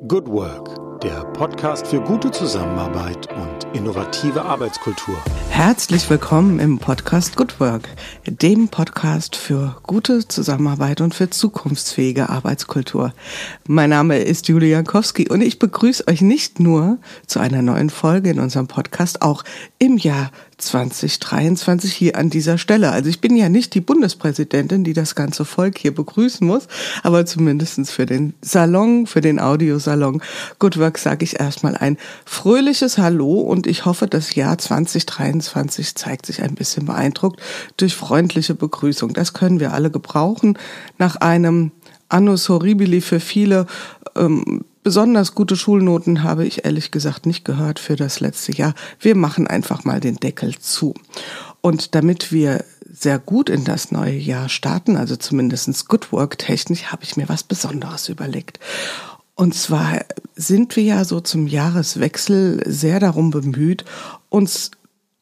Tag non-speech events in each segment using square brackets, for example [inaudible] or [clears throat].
Good Work, der Podcast für gute Zusammenarbeit und innovative Arbeitskultur. Herzlich willkommen im Podcast Good Work, dem Podcast für gute Zusammenarbeit und für zukunftsfähige Arbeitskultur. Mein Name ist Julia Jankowski und ich begrüße euch nicht nur zu einer neuen Folge in unserem Podcast, auch im Jahr 2023 hier an dieser Stelle. Also ich bin ja nicht die Bundespräsidentin, die das ganze Volk hier begrüßen muss, aber zumindestens für den Salon, für den Audiosalon Good Work sage ich erstmal ein fröhliches Hallo und ich hoffe, das Jahr 2023 zeigt sich ein bisschen beeindruckt durch freundliche Begrüßung. Das können wir alle gebrauchen nach einem Annus Horribili für viele ähm, Besonders gute Schulnoten habe ich ehrlich gesagt nicht gehört für das letzte Jahr. Wir machen einfach mal den Deckel zu. Und damit wir sehr gut in das neue Jahr starten, also zumindestens Good Work technisch, habe ich mir was Besonderes überlegt. Und zwar sind wir ja so zum Jahreswechsel sehr darum bemüht, uns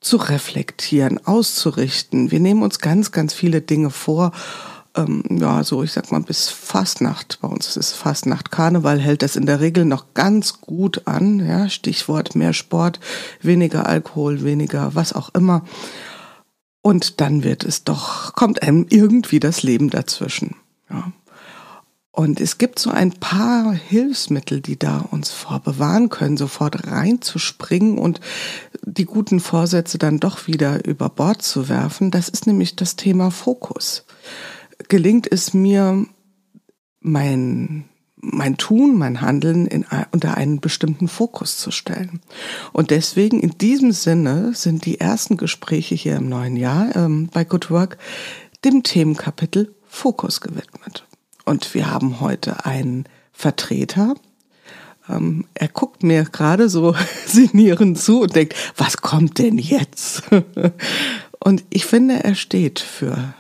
zu reflektieren, auszurichten. Wir nehmen uns ganz, ganz viele Dinge vor ähm, ja, so ich sag mal bis Fastnacht, bei uns ist Fastnacht, Karneval hält das in der Regel noch ganz gut an, ja, Stichwort mehr Sport, weniger Alkohol, weniger was auch immer. Und dann wird es doch, kommt einem irgendwie das Leben dazwischen, ja. Und es gibt so ein paar Hilfsmittel, die da uns vorbewahren können, sofort reinzuspringen und die guten Vorsätze dann doch wieder über Bord zu werfen. Das ist nämlich das Thema Fokus gelingt es mir, mein, mein Tun, mein Handeln in, unter einen bestimmten Fokus zu stellen. Und deswegen in diesem Sinne sind die ersten Gespräche hier im neuen Jahr ähm, bei Good Work dem Themenkapitel Fokus gewidmet. Und wir haben heute einen Vertreter. Ähm, er guckt mir gerade so [laughs] sinnierend zu und denkt, was kommt denn jetzt? [laughs] und ich finde, er steht für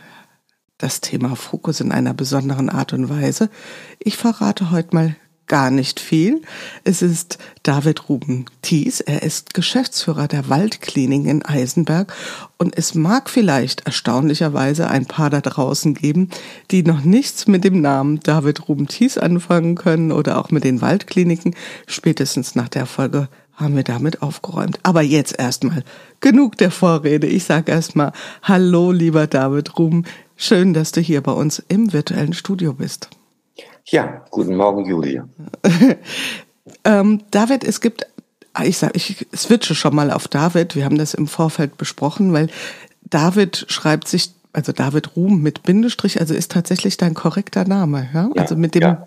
das Thema Fokus in einer besonderen Art und Weise. Ich verrate heute mal gar nicht viel. Es ist David Ruben Thies. Er ist Geschäftsführer der Waldklinik in Eisenberg und es mag vielleicht erstaunlicherweise ein paar da draußen geben, die noch nichts mit dem Namen David Ruben Thies anfangen können oder auch mit den Waldkliniken. Spätestens nach der Folge haben wir damit aufgeräumt. Aber jetzt erstmal genug der Vorrede. Ich sage erstmal Hallo, lieber David Ruben. Schön, dass du hier bei uns im virtuellen Studio bist. Ja, guten Morgen, Julia. [laughs] ähm, David, es gibt, ich sage, ich switche schon mal auf David. Wir haben das im Vorfeld besprochen, weil David schreibt sich, also David Ruhm mit Bindestrich, also ist tatsächlich dein korrekter Name, ja? ja also mit dem. Ja.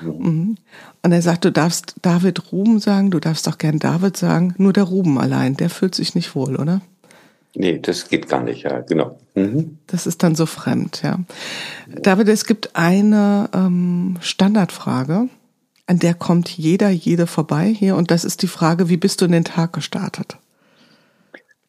Mhm. Und er sagt, du darfst David Ruhm sagen, du darfst auch gern David sagen, nur der Ruben allein, der fühlt sich nicht wohl, oder? Nee, das geht gar nicht, ja, genau. Mhm. Das ist dann so fremd, ja. David, es gibt eine ähm, Standardfrage, an der kommt jeder, jede vorbei hier, und das ist die Frage, wie bist du in den Tag gestartet?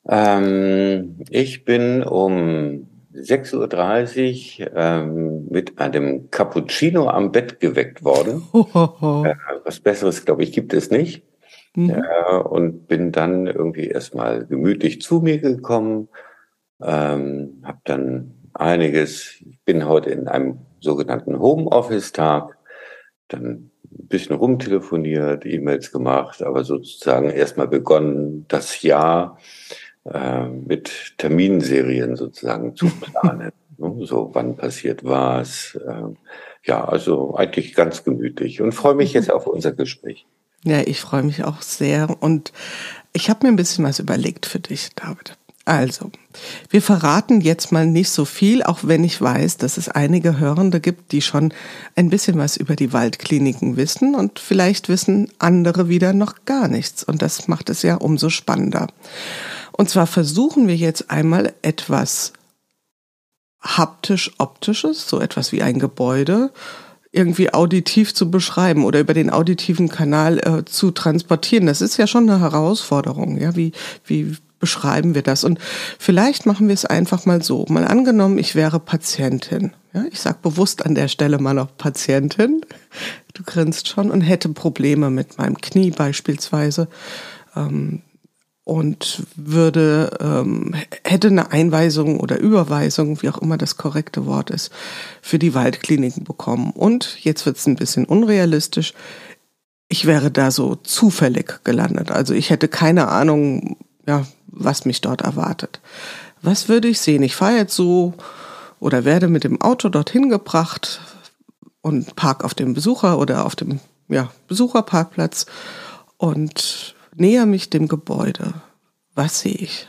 Ähm, ich bin um 6.30 Uhr ähm, mit einem Cappuccino am Bett geweckt worden. Äh, was Besseres, glaube ich, gibt es nicht. Mhm. Äh, und bin dann irgendwie erstmal gemütlich zu mir gekommen, ähm, habe dann einiges, ich bin heute in einem sogenannten Homeoffice-Tag, dann ein bisschen rumtelefoniert, E-Mails gemacht, aber sozusagen erstmal begonnen, das Jahr äh, mit Terminserien sozusagen zu [laughs] planen. Ne, so, wann passiert was? Äh, ja, also eigentlich ganz gemütlich und freue mich jetzt auf unser Gespräch. Ja, ich freue mich auch sehr und ich habe mir ein bisschen was überlegt für dich, David. Also, wir verraten jetzt mal nicht so viel, auch wenn ich weiß, dass es einige Hörende gibt, die schon ein bisschen was über die Waldkliniken wissen und vielleicht wissen andere wieder noch gar nichts. Und das macht es ja umso spannender. Und zwar versuchen wir jetzt einmal etwas haptisch-optisches, so etwas wie ein Gebäude, irgendwie auditiv zu beschreiben oder über den auditiven Kanal äh, zu transportieren. Das ist ja schon eine Herausforderung. Ja, wie, wie beschreiben wir das? Und vielleicht machen wir es einfach mal so. Mal angenommen, ich wäre Patientin. Ja, ich sag bewusst an der Stelle mal noch Patientin. Du grinst schon und hätte Probleme mit meinem Knie beispielsweise. Ähm, und würde ähm, hätte eine Einweisung oder Überweisung, wie auch immer das korrekte Wort ist, für die Waldkliniken bekommen. Und jetzt wird es ein bisschen unrealistisch. ich wäre da so zufällig gelandet. Also ich hätte keine Ahnung, ja, was mich dort erwartet. Was würde ich sehen? Ich fahre jetzt so oder werde mit dem Auto dorthin gebracht und park auf dem Besucher oder auf dem ja, Besucherparkplatz und näher mich dem Gebäude. Was sehe ich?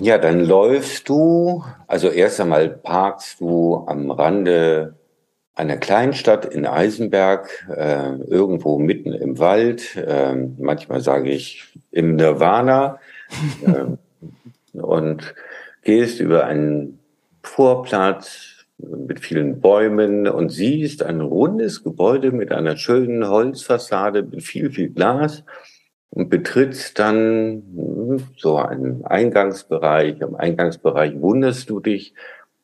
Ja, dann läufst du, also erst einmal parkst du am Rande einer Kleinstadt in Eisenberg, äh, irgendwo mitten im Wald. Äh, manchmal sage ich im Nirvana. [laughs] äh, und gehst über einen Vorplatz mit vielen Bäumen und siehst ein rundes Gebäude mit einer schönen Holzfassade mit viel, viel Glas und betrittst dann hm, so einen Eingangsbereich. Am Eingangsbereich wunderst du dich,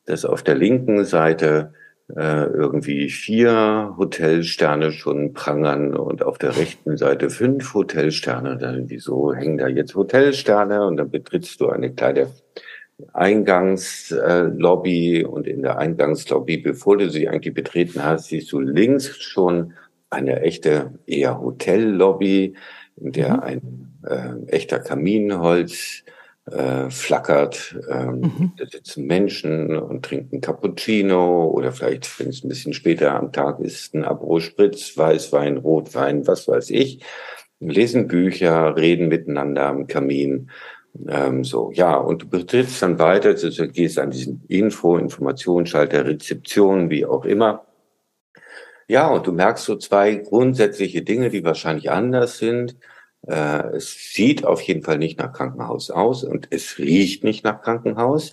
dass auf der linken Seite äh, irgendwie vier Hotelsterne schon prangern und auf der rechten Seite fünf Hotelsterne. Dann, wieso hängen da jetzt Hotelsterne? Und dann betrittst du eine kleine Eingangslobby und in der Eingangslobby, bevor du sie eigentlich betreten hast, siehst du links schon eine echte eher Hotellobby, in der mhm. ein äh, echter Kaminholz äh, flackert. Ähm, mhm. Da sitzen Menschen und trinken Cappuccino oder vielleicht, wenn es ein bisschen später am Tag ist, ein Aperol Spritz, Weißwein, Rotwein, was weiß ich. Lesen Bücher, reden miteinander am Kamin. Ähm, so, ja, und du betrittst dann weiter, also du gehst an diesen Info, Informationsschalter, Rezeption, wie auch immer. Ja, und du merkst so zwei grundsätzliche Dinge, die wahrscheinlich anders sind. Äh, es sieht auf jeden Fall nicht nach Krankenhaus aus und es riecht nicht nach Krankenhaus.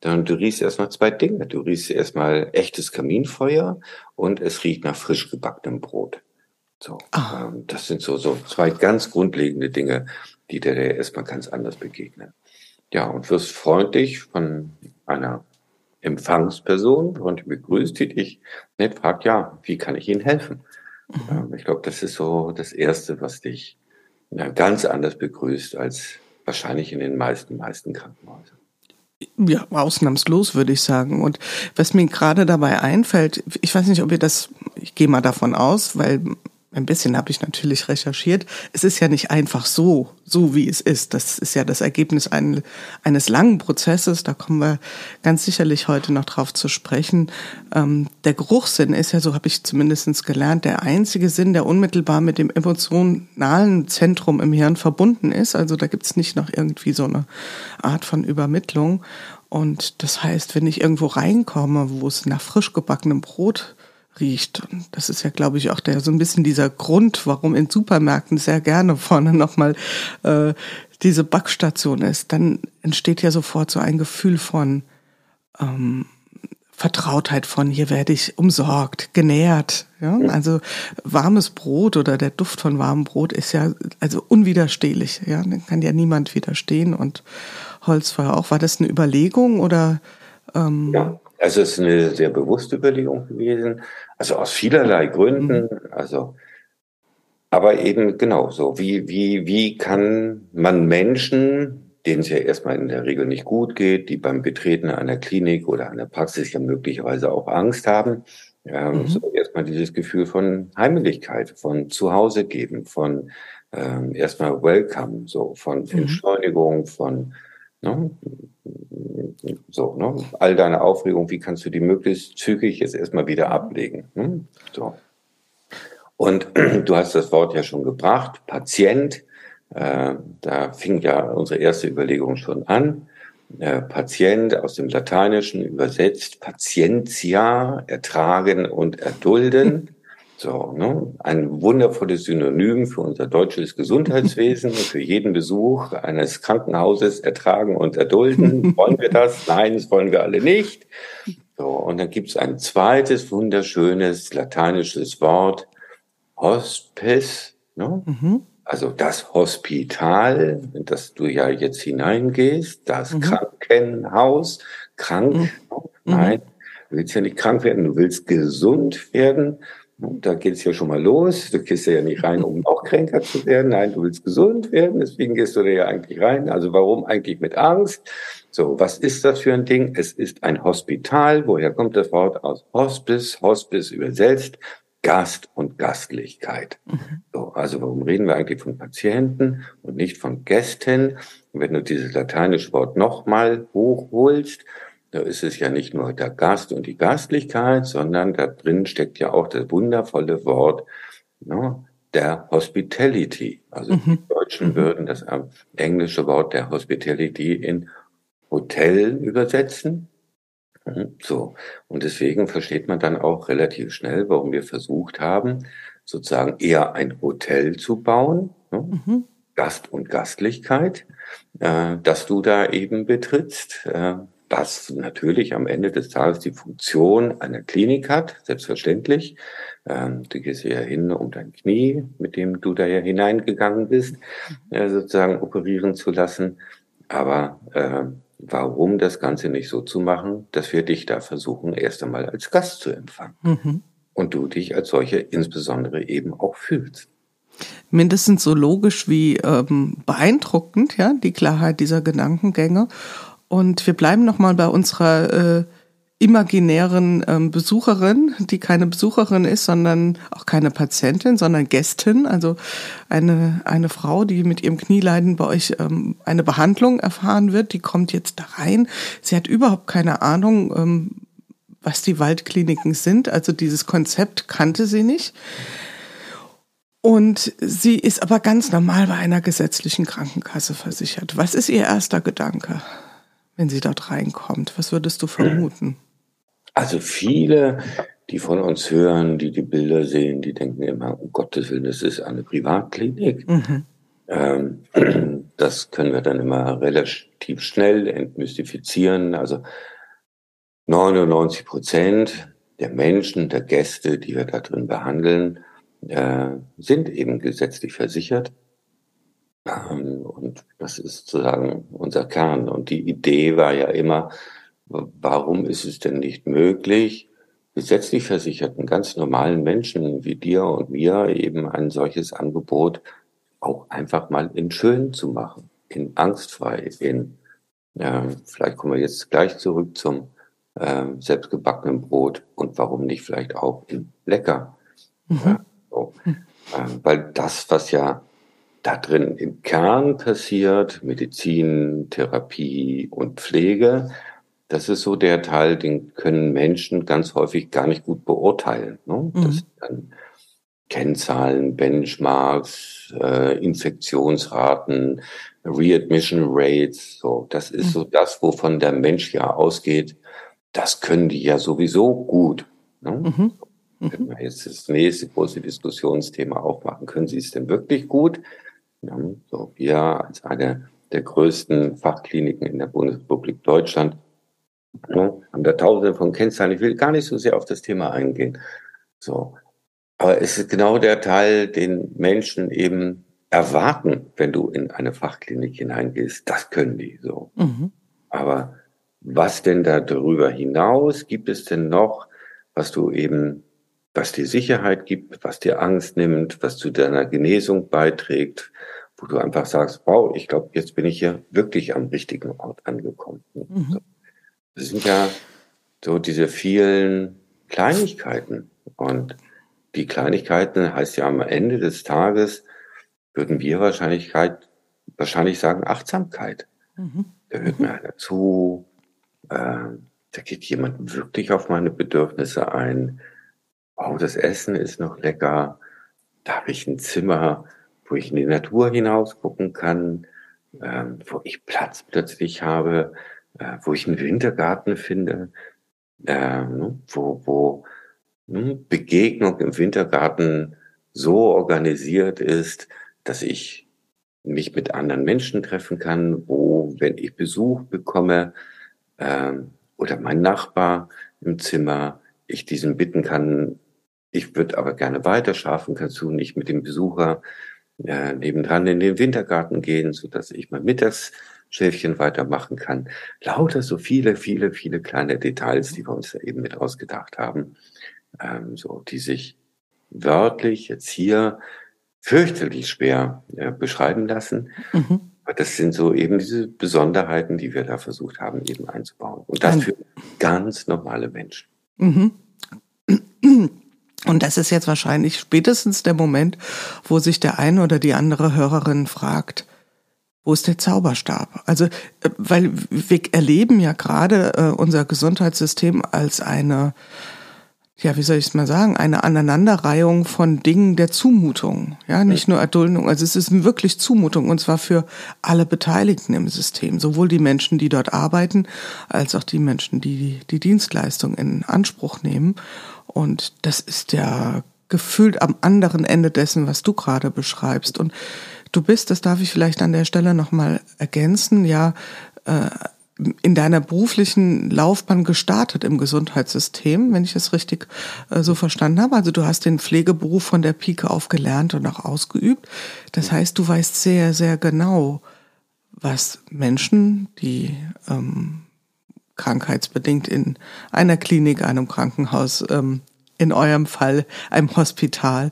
Dann du riechst erstmal zwei Dinge. Du riechst erstmal echtes Kaminfeuer und es riecht nach frisch gebackenem Brot. So, ah. ähm, das sind so, so zwei ganz grundlegende Dinge, die dir erstmal ganz anders begegnen. Ja, und wirst freundlich von einer Empfangsperson und begrüßt die dich nett, fragt, ja, wie kann ich Ihnen helfen? Mhm. Ähm, ich glaube, das ist so das Erste, was dich ja, ganz anders begrüßt als wahrscheinlich in den meisten, meisten Krankenhäusern. Ja, ausnahmslos würde ich sagen. Und was mir gerade dabei einfällt, ich weiß nicht, ob ihr das, ich gehe mal davon aus, weil ein bisschen habe ich natürlich recherchiert. Es ist ja nicht einfach so, so wie es ist. Das ist ja das Ergebnis ein, eines langen Prozesses. Da kommen wir ganz sicherlich heute noch drauf zu sprechen. Ähm, der Geruchssinn ist ja, so habe ich zumindestens gelernt, der einzige Sinn, der unmittelbar mit dem emotionalen Zentrum im Hirn verbunden ist. Also da gibt es nicht noch irgendwie so eine Art von Übermittlung. Und das heißt, wenn ich irgendwo reinkomme, wo es nach frisch gebackenem Brot riecht. Und das ist ja, glaube ich, auch der so ein bisschen dieser Grund, warum in Supermärkten sehr gerne vorne nochmal äh, diese Backstation ist. Dann entsteht ja sofort so ein Gefühl von ähm, Vertrautheit von hier werde ich umsorgt, genährt. Ja? Also warmes Brot oder der Duft von warmem Brot ist ja also unwiderstehlich. Ja, dann kann ja niemand widerstehen und Holzfeuer auch. War das eine Überlegung oder? Ähm, ja, also es ist eine sehr bewusste Überlegung gewesen. Also aus vielerlei Gründen. Mhm. Also, aber eben genau so. Wie, wie, wie kann man Menschen, denen es ja erstmal in der Regel nicht gut geht, die beim Betreten einer Klinik oder einer Praxis ja möglicherweise auch Angst haben, ähm, mhm. so erstmal dieses Gefühl von Heimlichkeit, von Zuhause geben, von ähm, erstmal Welcome, so von mhm. Entschleunigung, von Ne? So, ne? All deine Aufregung, wie kannst du die möglichst zügig jetzt erstmal wieder ablegen? Ne? So. Und [clears throat] du hast das Wort ja schon gebracht, Patient. Äh, da fing ja unsere erste Überlegung schon an. Äh, Patient aus dem Lateinischen übersetzt Patientia, ertragen und erdulden. [laughs] So, ne? Ein wundervolles Synonym für unser deutsches Gesundheitswesen, [laughs] für jeden Besuch eines Krankenhauses ertragen und erdulden. [laughs] wollen wir das? Nein, das wollen wir alle nicht. So, und dann gibt es ein zweites wunderschönes lateinisches Wort, Hospice, ne? Mhm. Also das Hospital, in das du ja jetzt hineingehst, das mhm. Krankenhaus, krank, mhm. nein, du willst ja nicht krank werden, du willst gesund werden. Da geht es ja schon mal los. Du gehst ja nicht rein, um noch kränker zu werden. Nein, du willst gesund werden, deswegen gehst du da ja eigentlich rein. Also warum eigentlich mit Angst? So, was ist das für ein Ding? Es ist ein Hospital. Woher kommt das Wort aus Hospice? Hospice übersetzt Gast und Gastlichkeit. So, also warum reden wir eigentlich von Patienten und nicht von Gästen? wenn du dieses lateinische Wort nochmal hochholst, da ist es ja nicht nur der Gast und die Gastlichkeit, sondern da drin steckt ja auch das wundervolle Wort ne, der Hospitality. Also mhm. die Deutschen mhm. würden das englische Wort der Hospitality in Hotel übersetzen. Mhm, so. Und deswegen versteht man dann auch relativ schnell, warum wir versucht haben, sozusagen eher ein Hotel zu bauen. Ne? Mhm. Gast und Gastlichkeit, äh, dass du da eben betrittst. Äh, das natürlich am Ende des Tages die Funktion einer Klinik hat, selbstverständlich. Ähm, du gehst ja hin, um dein Knie, mit dem du da ja hineingegangen bist, äh, sozusagen operieren zu lassen. Aber äh, warum das Ganze nicht so zu machen, dass wir dich da versuchen, erst einmal als Gast zu empfangen. Mhm. Und du dich als solche insbesondere eben auch fühlst mindestens so logisch wie ähm, beeindruckend, ja, die Klarheit dieser Gedankengänge. Und wir bleiben nochmal bei unserer äh, imaginären ähm, Besucherin, die keine Besucherin ist, sondern auch keine Patientin, sondern Gästin, also eine, eine Frau, die mit ihrem Knieleiden bei euch ähm, eine Behandlung erfahren wird, die kommt jetzt da rein. Sie hat überhaupt keine Ahnung, ähm, was die Waldkliniken sind, also dieses Konzept kannte sie nicht. Und sie ist aber ganz normal bei einer gesetzlichen Krankenkasse versichert. Was ist ihr erster Gedanke, wenn sie dort reinkommt? Was würdest du vermuten? Also viele, die von uns hören, die die Bilder sehen, die denken immer, um Gottes Willen, das ist eine Privatklinik. Mhm. Ähm, [clears throat] das können wir dann immer relativ schnell entmystifizieren. Also 99 Prozent der Menschen, der Gäste, die wir da drin behandeln, äh, sind eben gesetzlich versichert. Ähm, und das ist sozusagen unser Kern. Und die Idee war ja immer, warum ist es denn nicht möglich, gesetzlich versicherten, ganz normalen Menschen wie dir und mir eben ein solches Angebot auch einfach mal in schön zu machen, in angstfrei, in, ja, vielleicht kommen wir jetzt gleich zurück zum äh, selbstgebackenen Brot und warum nicht vielleicht auch in lecker. Mhm. Ja, so. Ähm, weil das, was ja da drin im Kern passiert, Medizin, Therapie und Pflege, das ist so der Teil, den können Menschen ganz häufig gar nicht gut beurteilen. Ne? Mhm. Das sind dann Kennzahlen, Benchmarks, äh, Infektionsraten, Readmission Rates. So, das ist mhm. so das, wovon der Mensch ja ausgeht. Das können die ja sowieso gut. Ne? Mhm. Wenn wir jetzt das nächste große Diskussionsthema aufmachen, können Sie es denn wirklich gut? Ja, so, wir als eine der größten Fachkliniken in der Bundesrepublik Deutschland ja, haben da tausende von Kennzahlen. Ich will gar nicht so sehr auf das Thema eingehen. So. Aber es ist genau der Teil, den Menschen eben erwarten, wenn du in eine Fachklinik hineingehst. Das können die so. Mhm. Aber was denn da darüber hinaus gibt es denn noch, was du eben was dir Sicherheit gibt, was dir Angst nimmt, was zu deiner Genesung beiträgt, wo du einfach sagst, wow, ich glaube, jetzt bin ich hier wirklich am richtigen Ort angekommen. Mhm. Das sind ja so diese vielen Kleinigkeiten. Und die Kleinigkeiten heißt ja am Ende des Tages, würden wir Wahrscheinlichkeit, wahrscheinlich sagen Achtsamkeit. Mhm. Da hört mir einer zu, äh, da geht jemand wirklich auf meine Bedürfnisse ein, oh, das Essen ist noch lecker, da habe ich ein Zimmer, wo ich in die Natur hinaus gucken kann, ähm, wo ich Platz plötzlich habe, äh, wo ich einen Wintergarten finde, äh, wo, wo mh, Begegnung im Wintergarten so organisiert ist, dass ich mich mit anderen Menschen treffen kann, wo, wenn ich Besuch bekomme äh, oder mein Nachbar im Zimmer, ich diesen bitten kann, ich würde aber gerne weiter schlafen, kannst du nicht mit dem Besucher äh, nebendran in den Wintergarten gehen, so dass ich mein Mittagsschäfchen weitermachen kann. Lauter so viele, viele, viele kleine Details, die wir uns da eben mit ausgedacht haben, ähm, so die sich wörtlich jetzt hier fürchterlich schwer äh, beschreiben lassen. Mhm. Aber das sind so eben diese Besonderheiten, die wir da versucht haben, eben einzubauen. Und das für ganz normale Menschen. Mhm. Und das ist jetzt wahrscheinlich spätestens der Moment, wo sich der eine oder die andere Hörerin fragt, wo ist der Zauberstab? Also, äh, weil wir erleben ja gerade äh, unser Gesundheitssystem als eine, ja, wie soll ich es mal sagen, eine Aneinanderreihung von Dingen der Zumutung. Ja, nicht nur Erduldung, also es ist wirklich Zumutung und zwar für alle Beteiligten im System, sowohl die Menschen, die dort arbeiten, als auch die Menschen, die die Dienstleistung in Anspruch nehmen. Und das ist ja gefühlt am anderen Ende dessen, was du gerade beschreibst. Und du bist, das darf ich vielleicht an der Stelle nochmal ergänzen, ja, äh, in deiner beruflichen Laufbahn gestartet im Gesundheitssystem, wenn ich es richtig äh, so verstanden habe. Also du hast den Pflegeberuf von der Pike auf gelernt und auch ausgeübt. Das heißt, du weißt sehr, sehr genau, was Menschen, die ähm, krankheitsbedingt in einer Klinik, einem Krankenhaus, ähm, in eurem Fall einem Hospital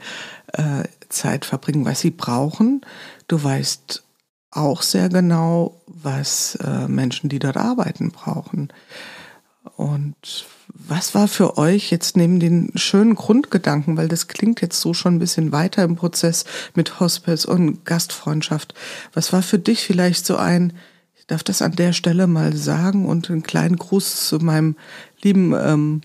äh, Zeit verbringen, was sie brauchen. Du weißt auch sehr genau, was äh, Menschen, die dort arbeiten, brauchen. Und was war für euch jetzt neben den schönen Grundgedanken, weil das klingt jetzt so schon ein bisschen weiter im Prozess mit Hospice und Gastfreundschaft, was war für dich vielleicht so ein, darf das an der Stelle mal sagen und einen kleinen Gruß zu meinem lieben ähm,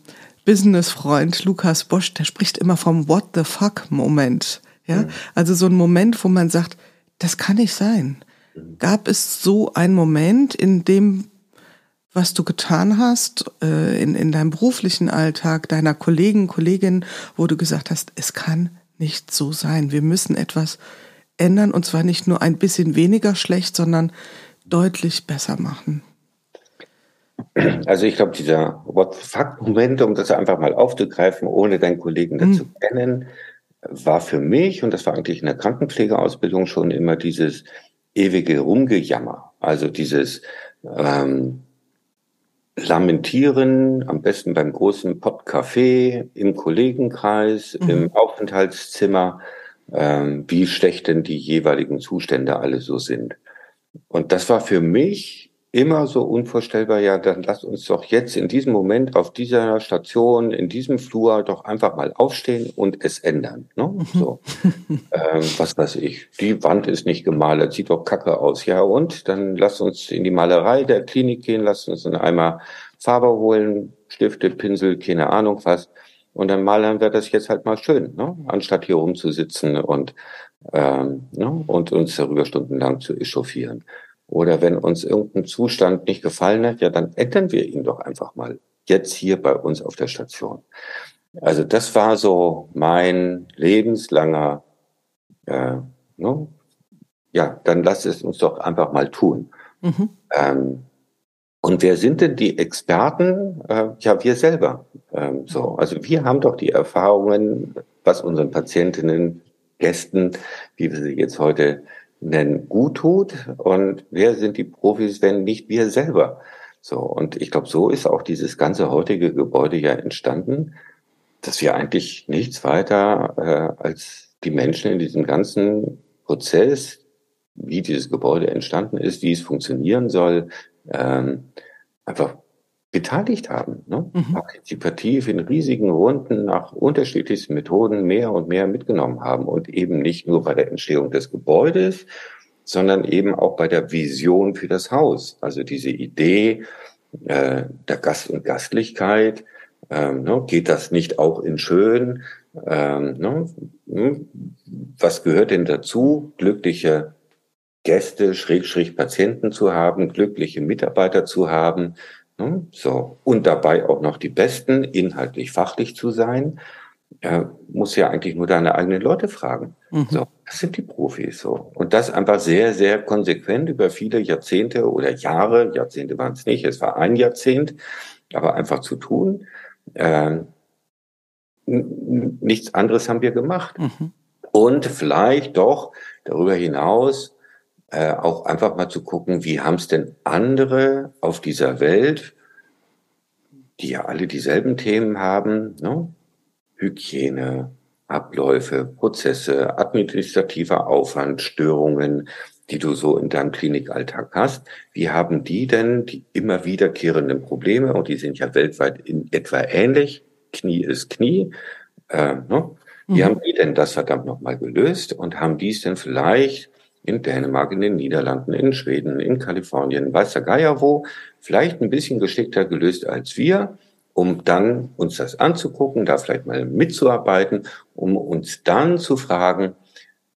Businessfreund Lukas Bosch, der spricht immer vom What the fuck Moment. Ja, mhm. also so ein Moment, wo man sagt, das kann nicht sein. Mhm. Gab es so einen Moment, in dem, was du getan hast, äh, in, in deinem beruflichen Alltag, deiner Kollegen, Kolleginnen, wo du gesagt hast, es kann nicht so sein. Wir müssen etwas ändern und zwar nicht nur ein bisschen weniger schlecht, sondern deutlich besser machen? Also ich glaube, dieser What the fuck-Moment, um das einfach mal aufzugreifen, ohne deinen Kollegen dazu hm. kennen, war für mich, und das war eigentlich in der Krankenpflegeausbildung schon immer dieses ewige Rumgejammer. Also dieses ähm, Lamentieren, am besten beim großen Pottcafé, im Kollegenkreis, mhm. im Aufenthaltszimmer, ähm, wie schlecht denn die jeweiligen Zustände alle so sind. Und das war für mich immer so unvorstellbar, ja, dann lass uns doch jetzt in diesem Moment auf dieser Station, in diesem Flur doch einfach mal aufstehen und es ändern. Ne? Mhm. So. ähm, was weiß ich, die Wand ist nicht gemalt, sieht doch kacke aus. Ja, und dann lass uns in die Malerei der Klinik gehen, lass uns dann einmal Farbe holen, Stifte, Pinsel, keine Ahnung was. Und dann malern wir das jetzt halt mal schön, ne? anstatt hier rumzusitzen und ähm, ne, und uns darüber stundenlang zu echauffieren. Oder wenn uns irgendein Zustand nicht gefallen hat, ja, dann ändern wir ihn doch einfach mal jetzt hier bei uns auf der Station. Also das war so mein lebenslanger, äh, ne? ja, dann lass es uns doch einfach mal tun. Mhm. Ähm, und wer sind denn die Experten? Äh, ja, wir selber. Ähm, so, also wir haben doch die Erfahrungen, was unseren Patientinnen Gästen, wie wir sie jetzt heute nennen, gut tut. Und wer sind die Profis, wenn nicht wir selber? So, und ich glaube, so ist auch dieses ganze heutige Gebäude ja entstanden, dass wir eigentlich nichts weiter äh, als die Menschen in diesem ganzen Prozess, wie dieses Gebäude entstanden ist, wie es funktionieren soll, ähm, einfach beteiligt haben, ne? Mhm. partizipativ in riesigen Runden nach unterschiedlichsten Methoden mehr und mehr mitgenommen haben und eben nicht nur bei der Entstehung des Gebäudes, sondern eben auch bei der Vision für das Haus. Also diese Idee äh, der Gast und Gastlichkeit, ähm, ne? geht das nicht auch in schön? Ähm, ne? Hm? Was gehört denn dazu? Glückliche Gäste, Schrägstrich Patienten zu haben, glückliche Mitarbeiter zu haben? So. Und dabei auch noch die Besten, inhaltlich, fachlich zu sein, äh, muss ja eigentlich nur deine eigenen Leute fragen. Mhm. So, das sind die Profis so. Und das einfach sehr, sehr konsequent über viele Jahrzehnte oder Jahre, Jahrzehnte waren es nicht, es war ein Jahrzehnt, aber einfach zu tun. Äh, nichts anderes haben wir gemacht. Mhm. Und vielleicht doch darüber hinaus äh, auch einfach mal zu gucken, wie haben es denn andere auf dieser Welt, die ja alle dieselben Themen haben, ne? Hygiene, Abläufe, Prozesse, administrativer Aufwand, Störungen, die du so in deinem Klinikalltag hast. Wie haben die denn die immer wiederkehrenden Probleme, und die sind ja weltweit in etwa ähnlich, Knie ist Knie, Äh, ne? Wie mhm. haben die denn das verdammt nochmal gelöst und haben dies denn vielleicht in Dänemark, in den Niederlanden, in Schweden, in Kalifornien, weiß der Geier wo, vielleicht ein bisschen geschickter gelöst als wir, um dann uns das anzugucken, da vielleicht mal mitzuarbeiten, um uns dann zu fragen,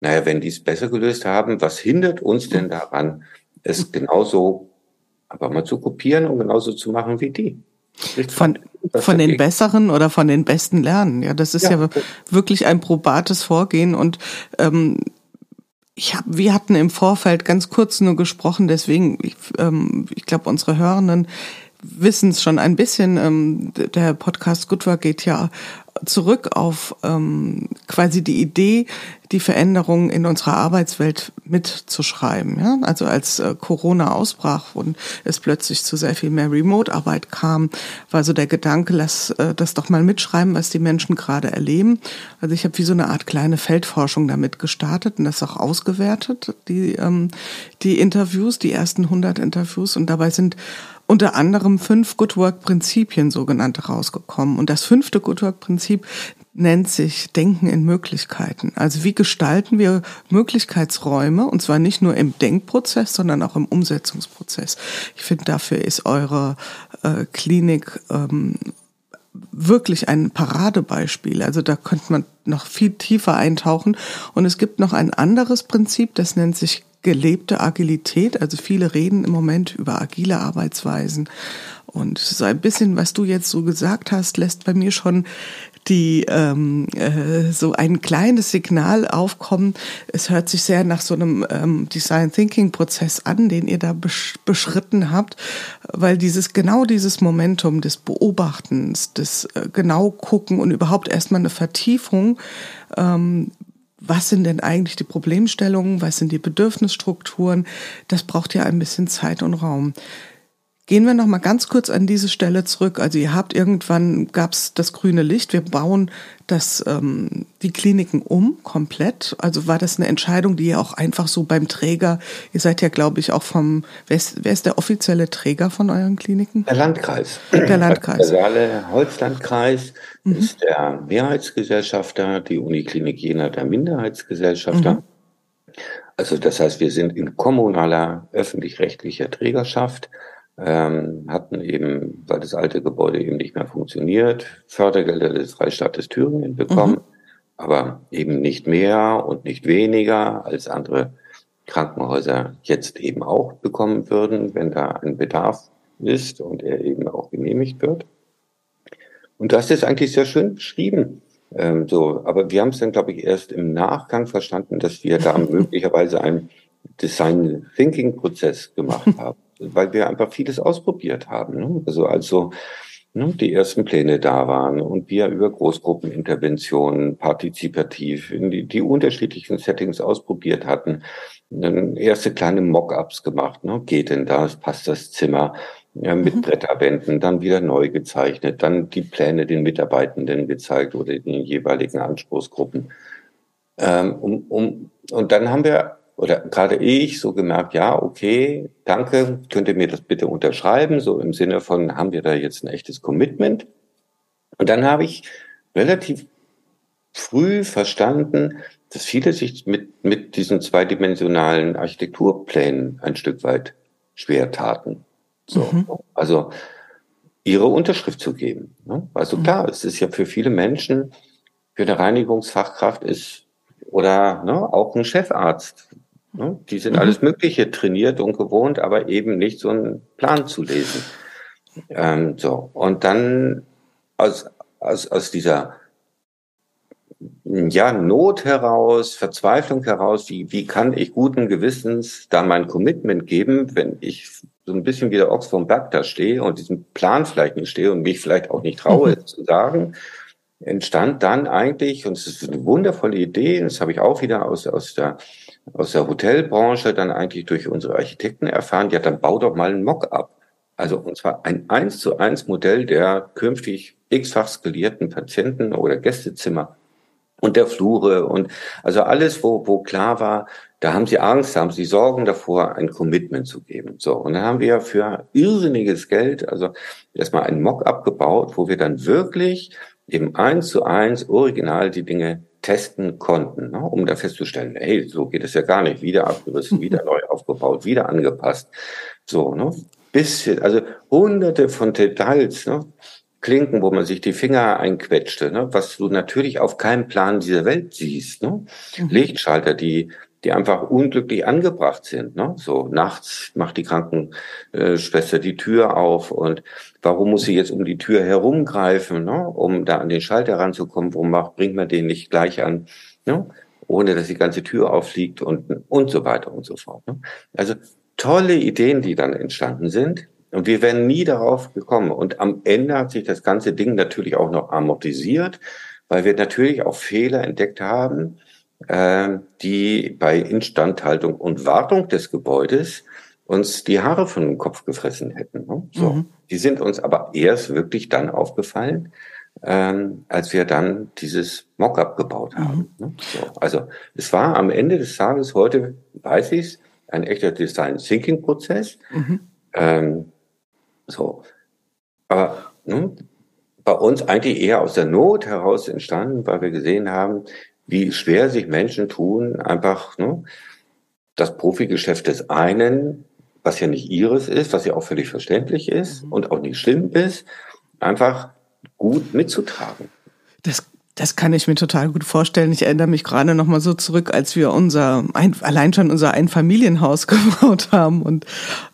naja, wenn die es besser gelöst haben, was hindert uns denn daran, es genauso aber mal zu kopieren und genauso zu machen wie die? Von, von den Besseren oder von den Besten lernen. Ja, das ist ja, ja wirklich ein probates Vorgehen und ähm, ich hab, wir hatten im Vorfeld ganz kurz nur gesprochen, deswegen, ich, ähm, ich glaube, unsere Hörenden wissen es schon ein bisschen. Ähm, der Podcast Good Work geht ja zurück auf ähm, quasi die Idee, die Veränderungen in unserer Arbeitswelt mitzuschreiben. Ja? Also als äh, Corona ausbrach und es plötzlich zu sehr viel mehr Remote-Arbeit kam, war so der Gedanke, lass äh, das doch mal mitschreiben, was die Menschen gerade erleben. Also ich habe wie so eine Art kleine Feldforschung damit gestartet und das auch ausgewertet, die, ähm, die Interviews, die ersten 100 Interviews. Und dabei sind unter anderem fünf Good Work Prinzipien sogenannte rausgekommen. Und das fünfte Good Work Prinzip nennt sich Denken in Möglichkeiten. Also wie gestalten wir Möglichkeitsräume und zwar nicht nur im Denkprozess, sondern auch im Umsetzungsprozess. Ich finde, dafür ist eure äh, Klinik ähm, wirklich ein Paradebeispiel. Also da könnte man noch viel tiefer eintauchen. Und es gibt noch ein anderes Prinzip, das nennt sich gelebte Agilität. Also viele reden im Moment über agile Arbeitsweisen. Und so ein bisschen, was du jetzt so gesagt hast, lässt bei mir schon die ähm, äh, so ein kleines Signal aufkommen. Es hört sich sehr nach so einem ähm, Design Thinking Prozess an, den ihr da besch beschritten habt, weil dieses genau dieses Momentum des Beobachtens, des äh, genau gucken und überhaupt erstmal eine Vertiefung ähm, was sind denn eigentlich die Problemstellungen, was sind die Bedürfnisstrukturen, das braucht ja ein bisschen Zeit und Raum. Gehen wir noch mal ganz kurz an diese Stelle zurück. Also ihr habt irgendwann gab's das grüne Licht. Wir bauen das ähm, die Kliniken um komplett. Also war das eine Entscheidung, die ihr auch einfach so beim Träger. Ihr seid ja, glaube ich, auch vom. Wer ist, wer ist der offizielle Träger von euren Kliniken? Der Landkreis. Der Landkreis. Der Saale Holzlandkreis mhm. ist der Mehrheitsgesellschafter, die Uniklinik Jena der Minderheitsgesellschafter. Mhm. Also das heißt, wir sind in kommunaler öffentlich-rechtlicher Trägerschaft ähm, hatten eben, weil das alte Gebäude eben nicht mehr funktioniert, Fördergelder des Freistaates Thüringen bekommen, mhm. aber eben nicht mehr und nicht weniger als andere Krankenhäuser jetzt eben auch bekommen würden, wenn da ein Bedarf ist und er eben auch genehmigt wird. Und das ist eigentlich sehr schön beschrieben. Ähm, so, aber wir haben es dann, glaube ich, erst im Nachgang verstanden, dass wir da [laughs] möglicherweise einen Design Thinking Prozess gemacht haben weil wir einfach vieles ausprobiert haben. Ne? Also, also ne, die ersten Pläne da waren und wir über Großgruppeninterventionen partizipativ in die, die unterschiedlichen Settings ausprobiert hatten. Dann erste kleine Mock-ups gemacht. Ne? Geht denn das? Passt das Zimmer? Ja, mit mhm. Bretterwänden, dann wieder neu gezeichnet, dann die Pläne den Mitarbeitenden gezeigt oder den jeweiligen Anspruchsgruppen. Ähm, um, um, und dann haben wir oder gerade ich so gemerkt, ja, okay, danke, könnt ihr mir das bitte unterschreiben, so im Sinne von, haben wir da jetzt ein echtes Commitment? Und dann habe ich relativ früh verstanden, dass viele sich mit, mit diesen zweidimensionalen Architekturplänen ein Stück weit schwer taten. So, mhm. also ihre Unterschrift zu geben. Ne? Also mhm. klar, es ist ja für viele Menschen, für eine Reinigungsfachkraft ist oder ne, auch ein Chefarzt? Die sind mhm. alles Mögliche trainiert und gewohnt, aber eben nicht so einen Plan zu lesen. Ähm, so. Und dann aus, aus, aus dieser ja, Not heraus, Verzweiflung heraus, wie, wie kann ich guten Gewissens da mein Commitment geben, wenn ich so ein bisschen wie der Ochs vom Berg da stehe und diesen Plan vielleicht nicht stehe und mich vielleicht auch nicht traue mhm. zu sagen, entstand dann eigentlich, und es ist eine wundervolle Idee, das habe ich auch wieder aus, aus der aus der Hotelbranche dann eigentlich durch unsere Architekten erfahren, ja, dann bau doch mal ein Mock-up. Also, und zwar ein eins zu eins Modell der künftig x-fach skalierten Patienten oder Gästezimmer und der Flure und also alles, wo, wo klar war, da haben sie Angst, da haben sie Sorgen davor, ein Commitment zu geben. So. Und dann haben wir für irrsinniges Geld, also erstmal ein Mock-up gebaut, wo wir dann wirklich eben eins zu eins original die Dinge testen konnten, ne, um da festzustellen, hey, so geht es ja gar nicht, wieder abgerissen, [laughs] wieder neu aufgebaut, wieder angepasst. So, ne? Bisschen, also hunderte von Details, ne? Klinken, wo man sich die Finger einquetschte, ne? was du natürlich auf keinem Plan dieser Welt siehst. Ne? Mhm. Lichtschalter, die die einfach unglücklich angebracht sind. Ne? So nachts macht die Krankenschwester die Tür auf und warum muss sie jetzt um die Tür herumgreifen, ne? um da an den Schalter ranzukommen? Warum macht, bringt man den nicht gleich an, ne? ohne dass die ganze Tür auffliegt und und so weiter und so fort. Ne? Also tolle Ideen, die dann entstanden sind. Und wir wären nie darauf gekommen. Und am Ende hat sich das ganze Ding natürlich auch noch amortisiert, weil wir natürlich auch Fehler entdeckt haben, die bei Instandhaltung und Wartung des Gebäudes uns die Haare von dem Kopf gefressen hätten. Ne? So, mhm. die sind uns aber erst wirklich dann aufgefallen, ähm, als wir dann dieses Mockup gebaut haben. Mhm. Ne? So, also es war am Ende des Tages heute, weiß ich's, ein echter Design Thinking Prozess. Mhm. Ähm, so, aber ne, bei uns eigentlich eher aus der Not heraus entstanden, weil wir gesehen haben, wie schwer sich Menschen tun, einfach ne, das Profigeschäft des einen, was ja nicht ihres ist, was ja auch völlig verständlich ist mhm. und auch nicht schlimm ist, einfach gut mitzutragen. Das das kann ich mir total gut vorstellen. Ich erinnere mich gerade noch mal so zurück, als wir unser ein, allein schon unser Einfamilienhaus [laughs] gebaut haben und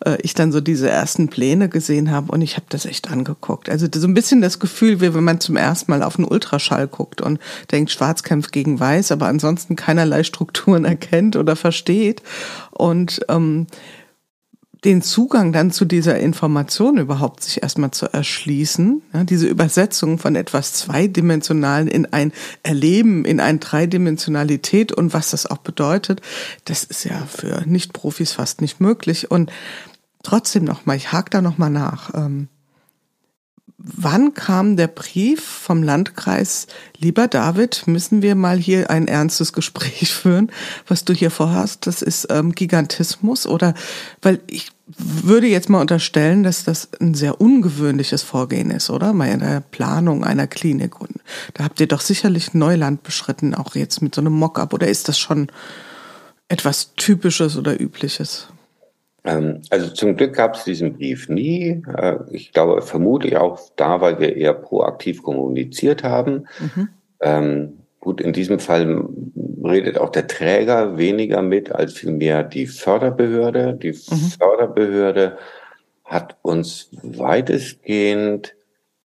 äh, ich dann so diese ersten Pläne gesehen habe und ich habe das echt angeguckt. Also so ein bisschen das Gefühl, wie wenn man zum ersten Mal auf einen Ultraschall guckt und denkt, Schwarz kämpft gegen Weiß, aber ansonsten keinerlei Strukturen [laughs] erkennt oder versteht und ähm, den Zugang dann zu dieser Information überhaupt sich erstmal zu erschließen, ja, diese Übersetzung von etwas Zweidimensionalen in ein Erleben, in eine Dreidimensionalität und was das auch bedeutet, das ist ja für Nicht-Profis fast nicht möglich. Und trotzdem nochmal, ich hake da nochmal nach. Ähm, wann kam der Brief vom Landkreis, lieber David, müssen wir mal hier ein ernstes Gespräch [laughs] führen, was du hier vorhast, das ist ähm, Gigantismus oder, weil ich würde jetzt mal unterstellen, dass das ein sehr ungewöhnliches Vorgehen ist, oder? Mal in der Planung einer Klinik. Und da habt ihr doch sicherlich Neuland beschritten, auch jetzt mit so einem Mockup, oder ist das schon etwas Typisches oder Übliches? Ähm, also zum Glück gab es diesen Brief nie. Äh, ich glaube vermutlich auch da, weil wir eher proaktiv kommuniziert haben. Mhm. Ähm, gut, in diesem Fall redet auch der Träger weniger mit als vielmehr die Förderbehörde. Die mhm. Förderbehörde hat uns weitestgehend,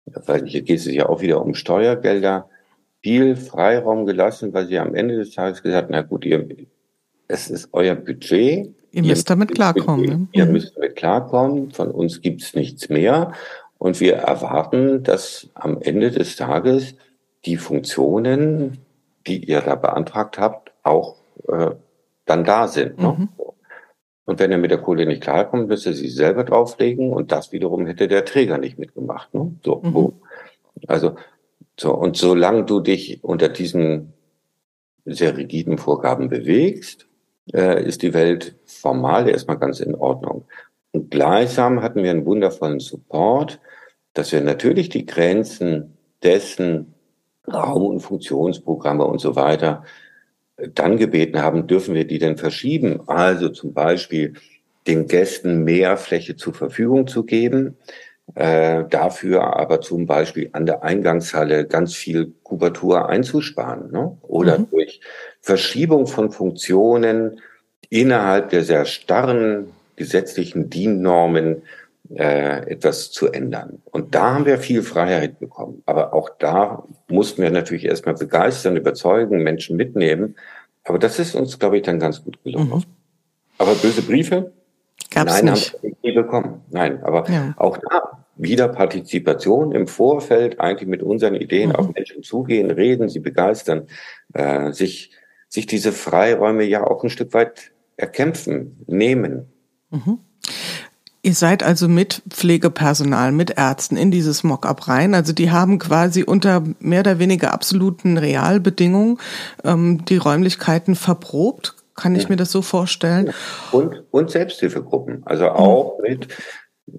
weil hier geht es ja auch wieder um Steuergelder, viel Freiraum gelassen, weil sie am Ende des Tages gesagt, na gut, ihr, es ist euer Budget, Ihr müsst damit klarkommen. Ne? Ihr mhm. müsst damit klarkommen. Von uns gibt's nichts mehr. Und wir erwarten, dass am Ende des Tages die Funktionen, die ihr da beantragt habt, auch äh, dann da sind. Ne? Mhm. Und wenn er mit der Kohle nicht klarkommt, müsste sie selber drauflegen und das wiederum hätte der Träger nicht mitgemacht. Ne? So, mhm. Also, so, und solange du dich unter diesen sehr rigiden Vorgaben bewegst, äh, ist die Welt formal erstmal ganz in Ordnung. Und gleichsam hatten wir einen wundervollen Support, dass wir natürlich die Grenzen dessen, Raum- und Funktionsprogramme und so weiter, äh, dann gebeten haben, dürfen wir die denn verschieben? Also zum Beispiel den Gästen mehr Fläche zur Verfügung zu geben, äh, dafür aber zum Beispiel an der Eingangshalle ganz viel Kubatur einzusparen ne? oder mhm. durch Verschiebung von Funktionen innerhalb der sehr starren gesetzlichen DIN-Normen äh, etwas zu ändern. Und da haben wir viel Freiheit bekommen. Aber auch da mussten wir natürlich erstmal begeistern, überzeugen, Menschen mitnehmen. Aber das ist uns, glaube ich, dann ganz gut gelungen. Mhm. Aber böse Briefe? Gab's Nein, nicht. haben wir nie bekommen. Nein, aber ja. auch da wieder Partizipation im Vorfeld, eigentlich mit unseren Ideen mhm. auf Menschen zugehen, reden, sie begeistern, äh, sich sich diese Freiräume ja auch ein Stück weit erkämpfen, nehmen. Mhm. Ihr seid also mit Pflegepersonal, mit Ärzten in dieses Mockup rein. Also die haben quasi unter mehr oder weniger absoluten Realbedingungen ähm, die Räumlichkeiten verprobt. Kann ich ja. mir das so vorstellen? Und, und Selbsthilfegruppen. Also auch mhm. mit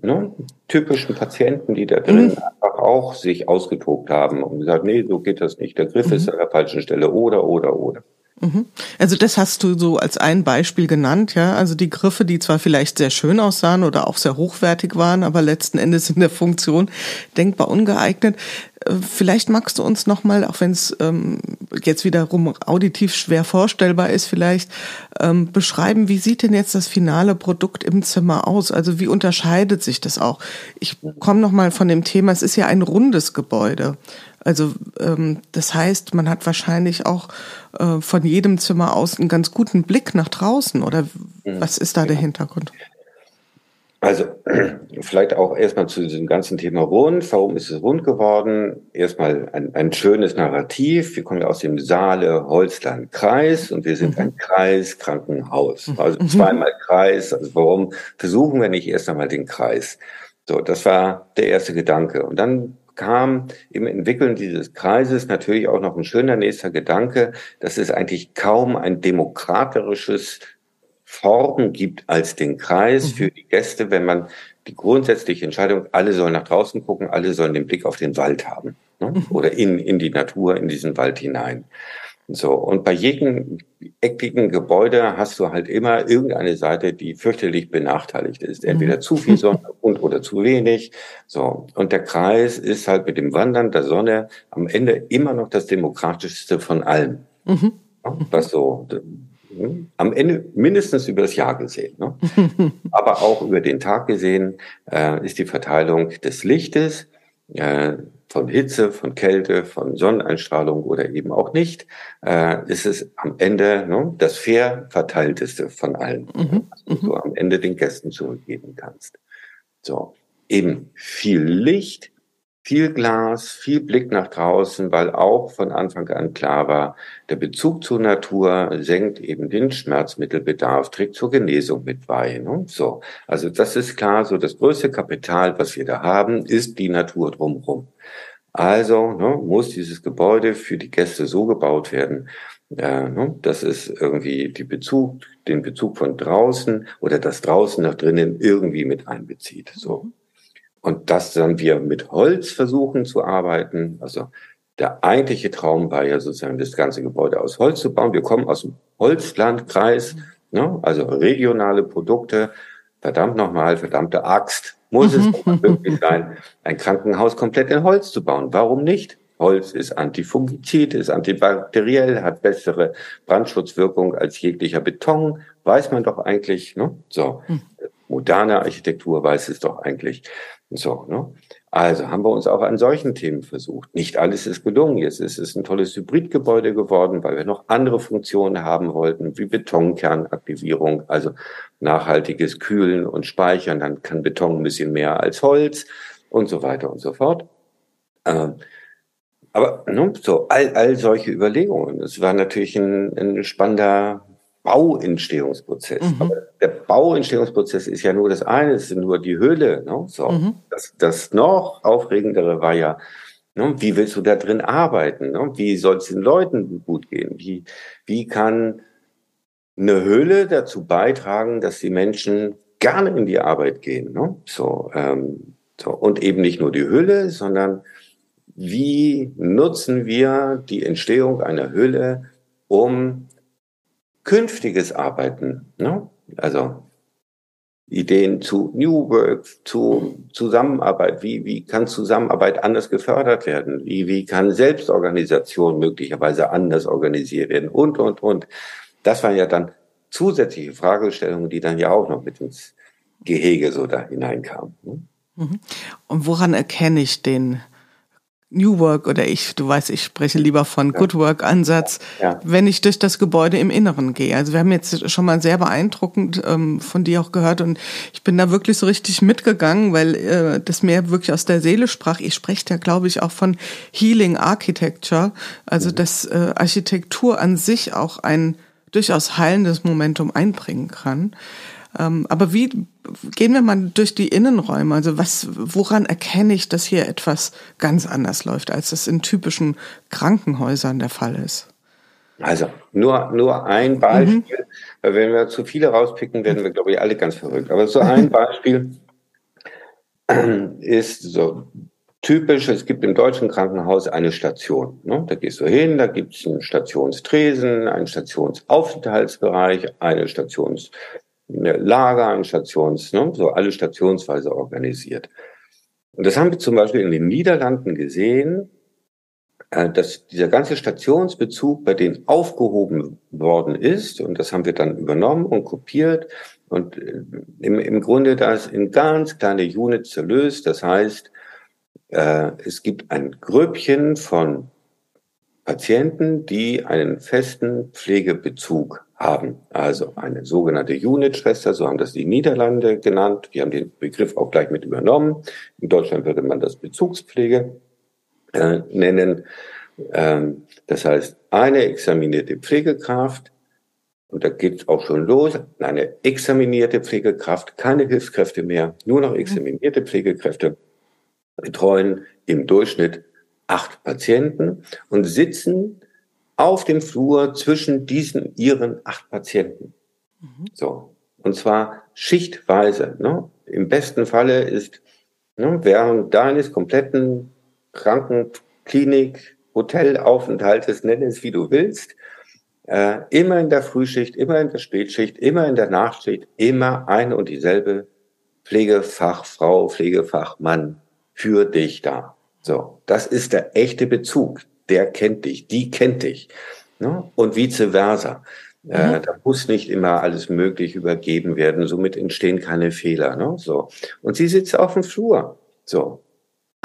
ne, typischen Patienten, die da drin mhm. einfach auch sich ausgetobt haben und gesagt, nee, so geht das nicht. Der Griff mhm. ist an der falschen Stelle oder, oder, oder. Mhm. Also das hast du so als ein Beispiel genannt, ja. Also die Griffe, die zwar vielleicht sehr schön aussahen oder auch sehr hochwertig waren, aber letzten Endes in der Funktion denkbar ungeeignet. Äh, vielleicht magst du uns nochmal, auch wenn es ähm, jetzt wiederum auditiv schwer vorstellbar ist, vielleicht ähm, beschreiben, wie sieht denn jetzt das finale Produkt im Zimmer aus? Also wie unterscheidet sich das auch? Ich komme nochmal von dem Thema, es ist ja ein rundes Gebäude. Also ähm, das heißt, man hat wahrscheinlich auch äh, von jedem Zimmer aus einen ganz guten Blick nach draußen. Oder mhm. was ist da der Hintergrund? Also [clears throat] vielleicht auch erstmal zu diesem ganzen Thema rund. Warum ist es rund geworden? Erstmal ein, ein schönes Narrativ. Wir kommen ja aus dem Saale Holzland Kreis und wir sind mhm. ein Kreis Krankenhaus. Mhm. Also zweimal Kreis. Also warum versuchen wir nicht erst einmal den Kreis? So, das war der erste Gedanke. Und dann kam im Entwickeln dieses Kreises natürlich auch noch ein schöner nächster Gedanke, dass es eigentlich kaum ein demokratisches Form gibt als den Kreis mhm. für die Gäste, wenn man die grundsätzliche Entscheidung, alle sollen nach draußen gucken, alle sollen den Blick auf den Wald haben ne? Mhm. oder in, in die Natur, in diesen Wald hinein. So, und bei jedem eckigen Gebäude hast du halt immer irgendeine Seite, die fürchterlich benachteiligt ist. Mhm. Entweder zu viel Sonne [laughs] und oder zu wenig. So, und der Kreis ist halt mit dem Wandern der Sonne am Ende immer noch das demokratischste von allem. Mhm. Was so hm, am Ende mindestens über das Jahr gesehen, ne? [laughs] aber auch über den Tag gesehen äh, ist die Verteilung des Lichtes, äh, von Hitze, von Kälte, von Sonneneinstrahlung oder eben auch nicht, äh, ist es am Ende ne, das fair verteilteste von allen, mhm. was du am Ende den Gästen zurückgeben kannst. So, eben viel Licht, viel Glas, viel Blick nach draußen, weil auch von Anfang an klar war, der Bezug zur Natur senkt eben den Schmerzmittelbedarf, trägt zur Genesung mit bei. Ne? So, also das ist klar. So das größte Kapital, was wir da haben, ist die Natur drumherum. Also ne, muss dieses Gebäude für die Gäste so gebaut werden, äh, ne, dass es irgendwie die Bezug, den Bezug von draußen oder das draußen nach drinnen irgendwie mit einbezieht. So. Und das dann wir mit Holz versuchen zu arbeiten. Also der eigentliche Traum war ja sozusagen, das ganze Gebäude aus Holz zu bauen. Wir kommen aus dem Holzlandkreis, ne? also regionale Produkte. Verdammt nochmal, verdammte Axt, muss es möglich sein, ein Krankenhaus komplett in Holz zu bauen. Warum nicht? Holz ist antifungizid, ist antibakteriell, hat bessere Brandschutzwirkung als jeglicher Beton. Weiß man doch eigentlich. Ne? So, hm. Moderne Architektur weiß es doch eigentlich. So, ne? Also haben wir uns auch an solchen Themen versucht. Nicht alles ist gelungen. Jetzt ist es ein tolles Hybridgebäude geworden, weil wir noch andere Funktionen haben wollten, wie Betonkernaktivierung, also nachhaltiges Kühlen und Speichern. Dann kann Beton ein bisschen mehr als Holz und so weiter und so fort. Ähm, aber ne, so all, all solche Überlegungen. Es war natürlich ein, ein spannender Bauentstehungsprozess. Mhm. Aber der Bauentstehungsprozess ist ja nur das eine, es ist nur die Höhle. Ne? So. Mhm. Das, das noch aufregendere war ja, ne, wie willst du da drin arbeiten? Ne? Wie soll es den Leuten gut gehen? Wie, wie kann eine Höhle dazu beitragen, dass die Menschen gerne in die Arbeit gehen? Ne? So, ähm, so, und eben nicht nur die Hülle, sondern wie nutzen wir die Entstehung einer Hülle, um künftiges Arbeiten, ne? also Ideen zu New Work, zu Zusammenarbeit, wie, wie kann Zusammenarbeit anders gefördert werden, wie, wie kann Selbstorganisation möglicherweise anders organisiert werden und, und, und. Das waren ja dann zusätzliche Fragestellungen, die dann ja auch noch mit ins Gehege so da hineinkamen. Ne? Mhm. Und woran erkenne ich den New Work oder ich, du weißt, ich spreche lieber von ja. Good Work Ansatz, ja. wenn ich durch das Gebäude im Inneren gehe. Also wir haben jetzt schon mal sehr beeindruckend ähm, von dir auch gehört und ich bin da wirklich so richtig mitgegangen, weil äh, das mir wirklich aus der Seele sprach. Ich spreche da, glaube ich, auch von Healing Architecture, also mhm. dass äh, Architektur an sich auch ein durchaus heilendes Momentum einbringen kann. Ähm, aber wie gehen wir mal durch die Innenräume? Also was, woran erkenne ich, dass hier etwas ganz anders läuft, als das in typischen Krankenhäusern der Fall ist? Also nur, nur ein Beispiel, mhm. weil wenn wir zu viele rauspicken, werden wir, glaube ich, alle ganz verrückt. Aber so ein [laughs] Beispiel. ist so typisch, es gibt im deutschen Krankenhaus eine Station. Ne? Da gehst du hin, da gibt es einen Stationstresen, einen Stationsaufenthaltsbereich, eine Stationslager, ein Stations, ne? so alle stationsweise organisiert. Und das haben wir zum Beispiel in den Niederlanden gesehen, äh, dass dieser ganze Stationsbezug bei denen aufgehoben worden ist. Und das haben wir dann übernommen und kopiert und äh, im, im Grunde das in ganz kleine Units zerlöst. Das heißt, äh, es gibt ein Grüppchen von Patienten, die einen festen Pflegebezug haben. Also eine sogenannte Unit-Schwester, so haben das die Niederlande genannt. Die haben den Begriff auch gleich mit übernommen. In Deutschland würde man das Bezugspflege äh, nennen. Ähm, das heißt, eine examinierte Pflegekraft, und da geht's auch schon los, eine examinierte Pflegekraft, keine Hilfskräfte mehr, nur noch examinierte Pflegekräfte betreuen im Durchschnitt acht Patienten und sitzen auf dem Flur zwischen diesen ihren acht Patienten. Mhm. So. Und zwar schichtweise. Ne? Im besten Falle ist ne, während deines kompletten Krankenklinik, Hotelaufenthaltes, nenne es wie du willst, äh, immer in der Frühschicht, immer in der Spätschicht, immer in der Nachtschicht, immer eine und dieselbe Pflegefachfrau, Pflegefachmann für dich da. So, das ist der echte Bezug. Der kennt dich, die kennt dich. Ne? Und vice versa. Äh, mhm. Äh, da muss nicht immer alles möglich übergeben werden, somit entstehen keine Fehler. Ne? So. Und sie sitzt auf dem Flur. So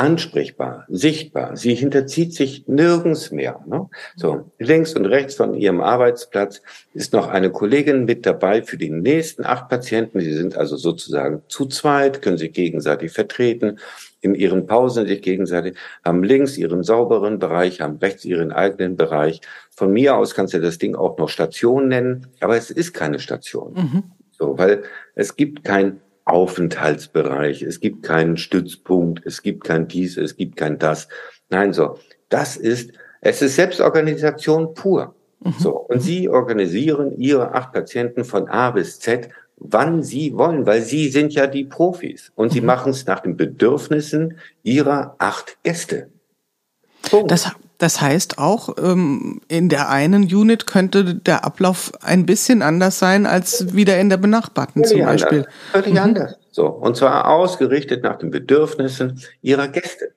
ansprechbar, sichtbar. Sie hinterzieht sich nirgends mehr. Ne? So, links und rechts von ihrem Arbeitsplatz ist noch eine Kollegin mit dabei für die nächsten acht Patienten. Sie sind also sozusagen zu zweit, können sich gegenseitig vertreten, in ihren Pausen sich gegenseitig, haben links ihren sauberen Bereich, haben rechts ihren eigenen Bereich. Von mir aus kannst du das Ding auch noch Station nennen, aber es ist keine Station. Mhm. So, weil es gibt kein Aufenthaltsbereich, es gibt keinen Stützpunkt, es gibt kein dies, es gibt kein das. Nein, so, das ist, es ist Selbstorganisation pur. Mhm. So, und Sie organisieren Ihre acht Patienten von A bis Z, wann Sie wollen, weil Sie sind ja die Profis und Sie mhm. machen es nach den Bedürfnissen Ihrer acht Gäste. Punkt. Das, das heißt auch, ähm, in der einen Unit könnte der Ablauf ein bisschen anders sein als wieder in der benachbarten Völlig zum Beispiel. Anders. Völlig mhm. anders. So. Und zwar ausgerichtet nach den Bedürfnissen ihrer Gäste.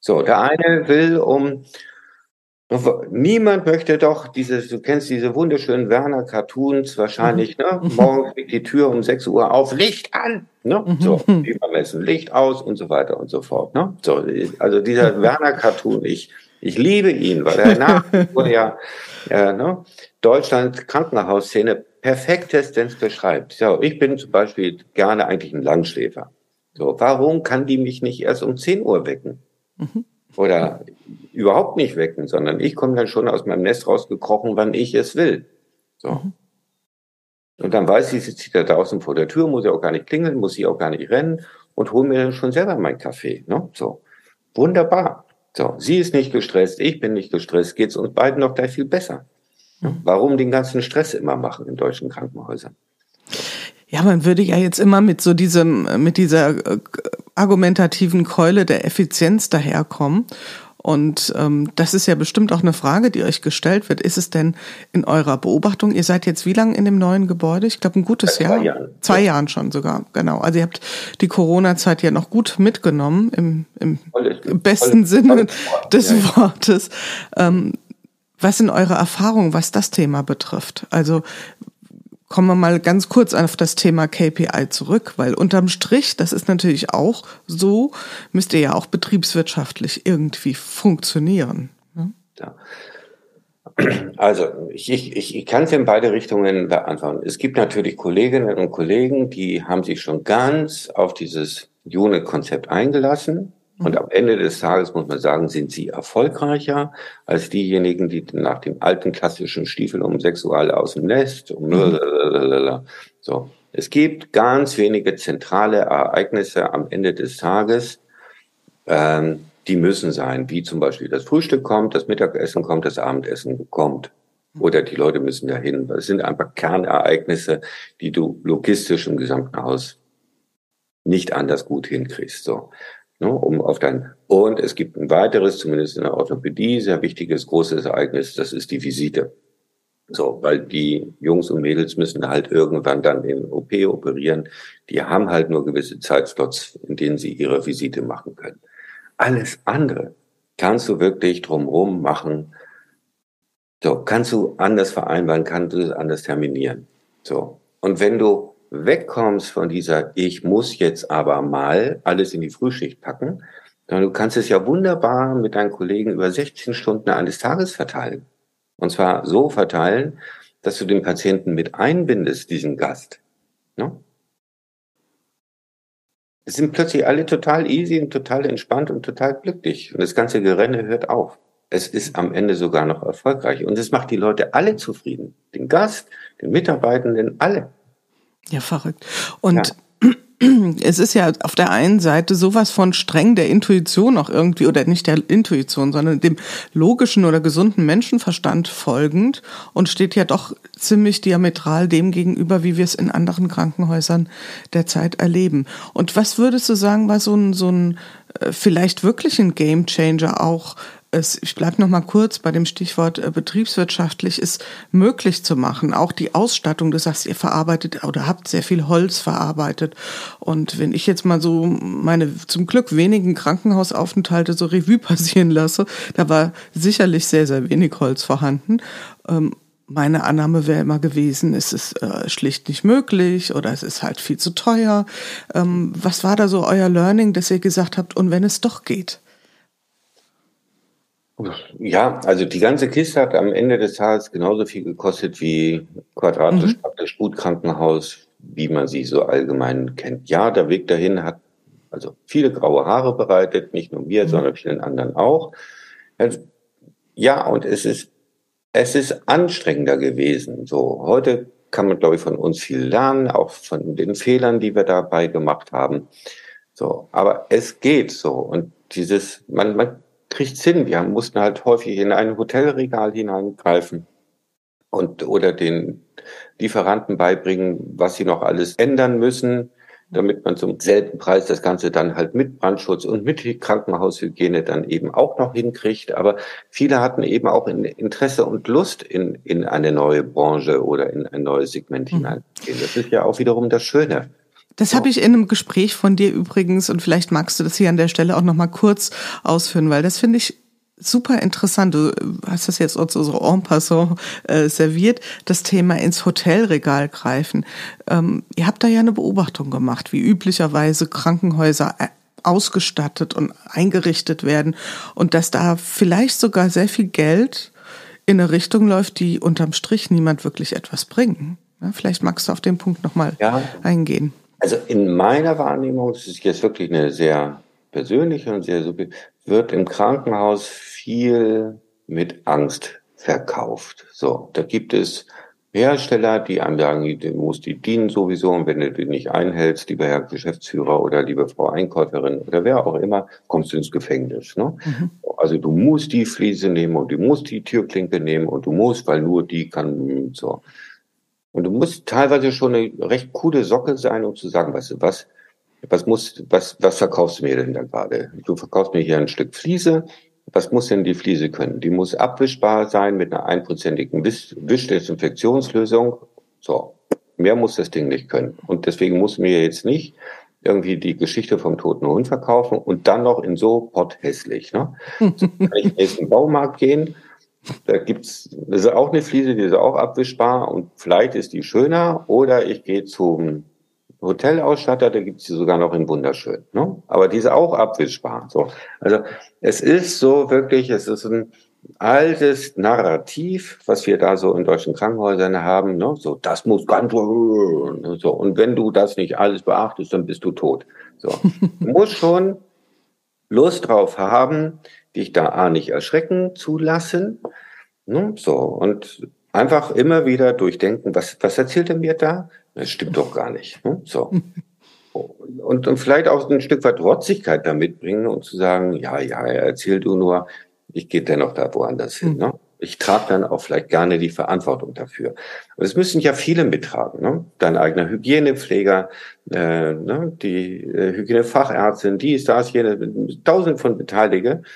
So. Der eine will um, Niemand möchte doch dieses, du kennst diese wunderschönen Werner Cartoons wahrscheinlich, mhm. ne? Morgen fliegt die Tür um 6 Uhr auf, Licht an, ne? Mhm. So, übermessen, Licht aus und so weiter und so fort, ne? So, also dieser [laughs] Werner Cartoon, ich, ich liebe ihn, weil er nach wie ja, äh, ne, Deutschland Krankenhausszene perfektestens beschreibt. So, ich bin zum Beispiel gerne eigentlich ein Langschläfer. So, warum kann die mich nicht erst um 10 Uhr wecken? Mhm. Oder überhaupt nicht wecken, sondern ich komme dann schon aus meinem Nest rausgekrochen, wann ich es will. So. Mhm. Und dann weiß ich, sie zieht da draußen vor der Tür, muss ich auch gar nicht klingeln, muss ich auch gar nicht rennen und hole mir dann schon selber meinen Kaffee. Ne? So. Wunderbar. So, sie ist nicht gestresst, ich bin nicht gestresst, geht's uns beiden noch gleich viel besser. Warum den ganzen Stress immer machen in deutschen Krankenhäusern? Ja, man würde ja jetzt immer mit so diesem, mit dieser äh, argumentativen Keule der Effizienz daherkommen. Und ähm, das ist ja bestimmt auch eine Frage, die euch gestellt wird. Ist es denn in eurer Beobachtung, ihr seid jetzt wie lange in dem neuen Gebäude? Ich glaube, ein gutes Jahr. Zwei Jahren. Zwei Jahren schon sogar, genau. Also ihr habt die Corona-Zeit ja noch gut mitgenommen, im, im, im besten Sinne des ja. Wortes. Ähm, was sind eure Erfahrungen, was das Thema betrifft? Also kommen wir mal ganz kurz auf das Thema KPI zurück, weil unterm Strich, das ist natürlich auch so, müsst ihr ja auch betriebswirtschaftlich irgendwie funktionieren. Ne? Ja. Also ich, ich, ich kann es in beide Richtungen beantworten. Es gibt natürlich Kolleginnen und Kollegen, die haben sich schon ganz auf dieses Unit-Konzept eingelassen und am Ende des Tages muss man sagen, sind sie erfolgreicher als diejenigen, die nach dem alten klassischen Stiefel um sexual aus dem Nest. Um mhm. so. Es gibt ganz wenige zentrale Ereignisse am Ende des Tages, ähm, die müssen sein, wie zum Beispiel das Frühstück kommt, das Mittagessen kommt, das Abendessen kommt. Oder die Leute müssen dahin. Das sind einfach Kernereignisse, die du logistisch im gesamten Haus nicht anders gut hinkriegst. So ne, um auf dein und es gibt ein weiteres, zumindest in der Orthopädie, sehr wichtiges, großes Ereignis, das ist die Visite. So, weil die Jungs und Mädels müssen halt irgendwann dann den OP operieren. Die haben halt nur gewisse Zeitslots, in denen sie ihre Visite machen können. Alles andere kannst du wirklich drumherum machen. So, kannst du anders vereinbaren, kannst du es anders terminieren. So. Und wenn du wegkommst von dieser, ich muss jetzt aber mal alles in die Frühschicht packen, sondern du kannst es ja wunderbar mit deinen Kollegen über 16 Stunden eines Tages verteilen. Und zwar so verteilen, dass du den Patienten mit einbindest, diesen Gast. Ne? Es sind plötzlich alle total easy und total entspannt und total glücklich. Und das ganze Gerenne hört auf. Es ist am Ende sogar noch erfolgreich. Und es macht die Leute alle zufrieden. Den Gast, den Mitarbeitenden, alle. Ja, verrückt. Und ja. [clears throat] es ist ja auf der einen Seite sowas von streng der Intuition auch irgendwie, oder nicht der Intuition, sondern dem logischen oder gesunden Menschenverstand folgend und steht ja doch ziemlich diametral dem gegenüber, wie wir es in anderen Krankenhäusern derzeit erleben. Und was würdest du sagen, war so ein, so ein äh, vielleicht wirklich ein Gamechanger auch es, ich bleibe noch mal kurz bei dem Stichwort äh, betriebswirtschaftlich, ist möglich zu machen. Auch die Ausstattung, du sagst, ihr verarbeitet oder habt sehr viel Holz verarbeitet. Und wenn ich jetzt mal so meine zum Glück wenigen Krankenhausaufenthalte so Revue passieren lasse, da war sicherlich sehr, sehr wenig Holz vorhanden. Ähm, meine Annahme wäre immer gewesen, es ist äh, schlicht nicht möglich oder es ist halt viel zu teuer. Ähm, was war da so euer Learning, dass ihr gesagt habt, und wenn es doch geht? Ja, also die ganze Kiste hat am Ende des Tages genauso viel gekostet wie quadratisch mhm. praktisch gut Krankenhaus, wie man sie so allgemein kennt. Ja, der Weg dahin hat also viele graue Haare bereitet, nicht nur mir, mhm. sondern vielen anderen auch. Also, ja, und es ist, es ist anstrengender gewesen. So, heute kann man, glaube ich, von uns viel lernen, auch von den Fehlern, die wir dabei gemacht haben. So, aber es geht so. Und dieses, man, man kriegt's hin. Wir mussten halt häufig in ein Hotelregal hineingreifen und oder den Lieferanten beibringen, was sie noch alles ändern müssen, damit man zum selben Preis das Ganze dann halt mit Brandschutz und mit Krankenhaushygiene dann eben auch noch hinkriegt. Aber viele hatten eben auch Interesse und Lust in, in eine neue Branche oder in ein neues Segment mhm. hineinzugehen. Das ist ja auch wiederum das Schöne. Das so. habe ich in einem Gespräch von dir übrigens und vielleicht magst du das hier an der Stelle auch noch mal kurz ausführen, weil das finde ich super interessant. Du hast das jetzt auch so en passant äh, serviert, das Thema ins Hotelregal greifen. Ähm, ihr habt da ja eine Beobachtung gemacht, wie üblicherweise Krankenhäuser äh, ausgestattet und eingerichtet werden und dass da vielleicht sogar sehr viel Geld in eine Richtung läuft, die unterm Strich niemand wirklich etwas bringen. Ja, vielleicht magst du auf den Punkt nochmal ja. eingehen. Also in meiner Wahrnehmung, das ist jetzt wirklich eine sehr persönliche und sehr wird im Krankenhaus viel mit Angst verkauft. So, da gibt es Hersteller, die einem sagen, du musst die dienen sowieso und wenn du die nicht einhältst, lieber Herr Geschäftsführer oder liebe Frau Einkäuferin oder wer auch immer, kommst du ins Gefängnis. Ne? Mhm. Also du musst die Fliese nehmen und du musst die Türklinke nehmen und du musst, weil nur die kann so. Und du musst teilweise schon eine recht coole Socke sein, um zu sagen, weißt du was, was muss, was, was verkaufst du mir denn da gerade? Du verkaufst mir hier ein Stück Fliese. Was muss denn die Fliese können? Die muss abwischbar sein mit einer einprozentigen Wischdesinfektionslösung. So. Mehr muss das Ding nicht können. Und deswegen muss mir jetzt nicht irgendwie die Geschichte vom toten Hund verkaufen und dann noch in so potthässlich. Ne? [laughs] So kann ich in den nächsten Baumarkt gehen da gibt's, das ist auch eine Fliese, die ist auch abwischbar und vielleicht ist die schöner. Oder ich gehe zum Hotelausstatter, da gibt's die sogar noch in wunderschön. Ne? Aber die ist auch abwischbar. So. Also es ist so wirklich, es ist ein altes Narrativ, was wir da so in deutschen Krankenhäusern haben. Ne? So, das muss ganz so. Und wenn du das nicht alles beachtest, dann bist du tot. So. [laughs] Du musst schon Lust drauf haben, dich da A nicht erschrecken zu lassen. Ne? So, und einfach immer wieder durchdenken, was, was erzählt er mir da? Das stimmt doch gar nicht. Ne? So. [laughs] Und, und vielleicht auch ein Stück weit Rotzigkeit da mitbringen und zu sagen, ja, ja, erzähl du nur, ich gehe dennoch da woanders hin. Ne? Ich trage dann auch vielleicht gerne die Verantwortung dafür. Und es müssen ja viele mittragen. Ne? dein eigener Hygienepfleger, äh, ne, die äh, Hygienefachärztin, die ist das, jene, tausend von Beteiligten,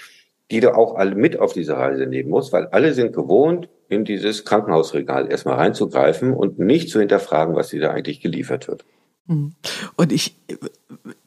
die du auch alle mit auf diese Reise nehmen musst, weil alle sind gewohnt, in dieses Krankenhausregal erstmal reinzugreifen und nicht zu hinterfragen, was dir da eigentlich geliefert wird. Mhm. Und ich,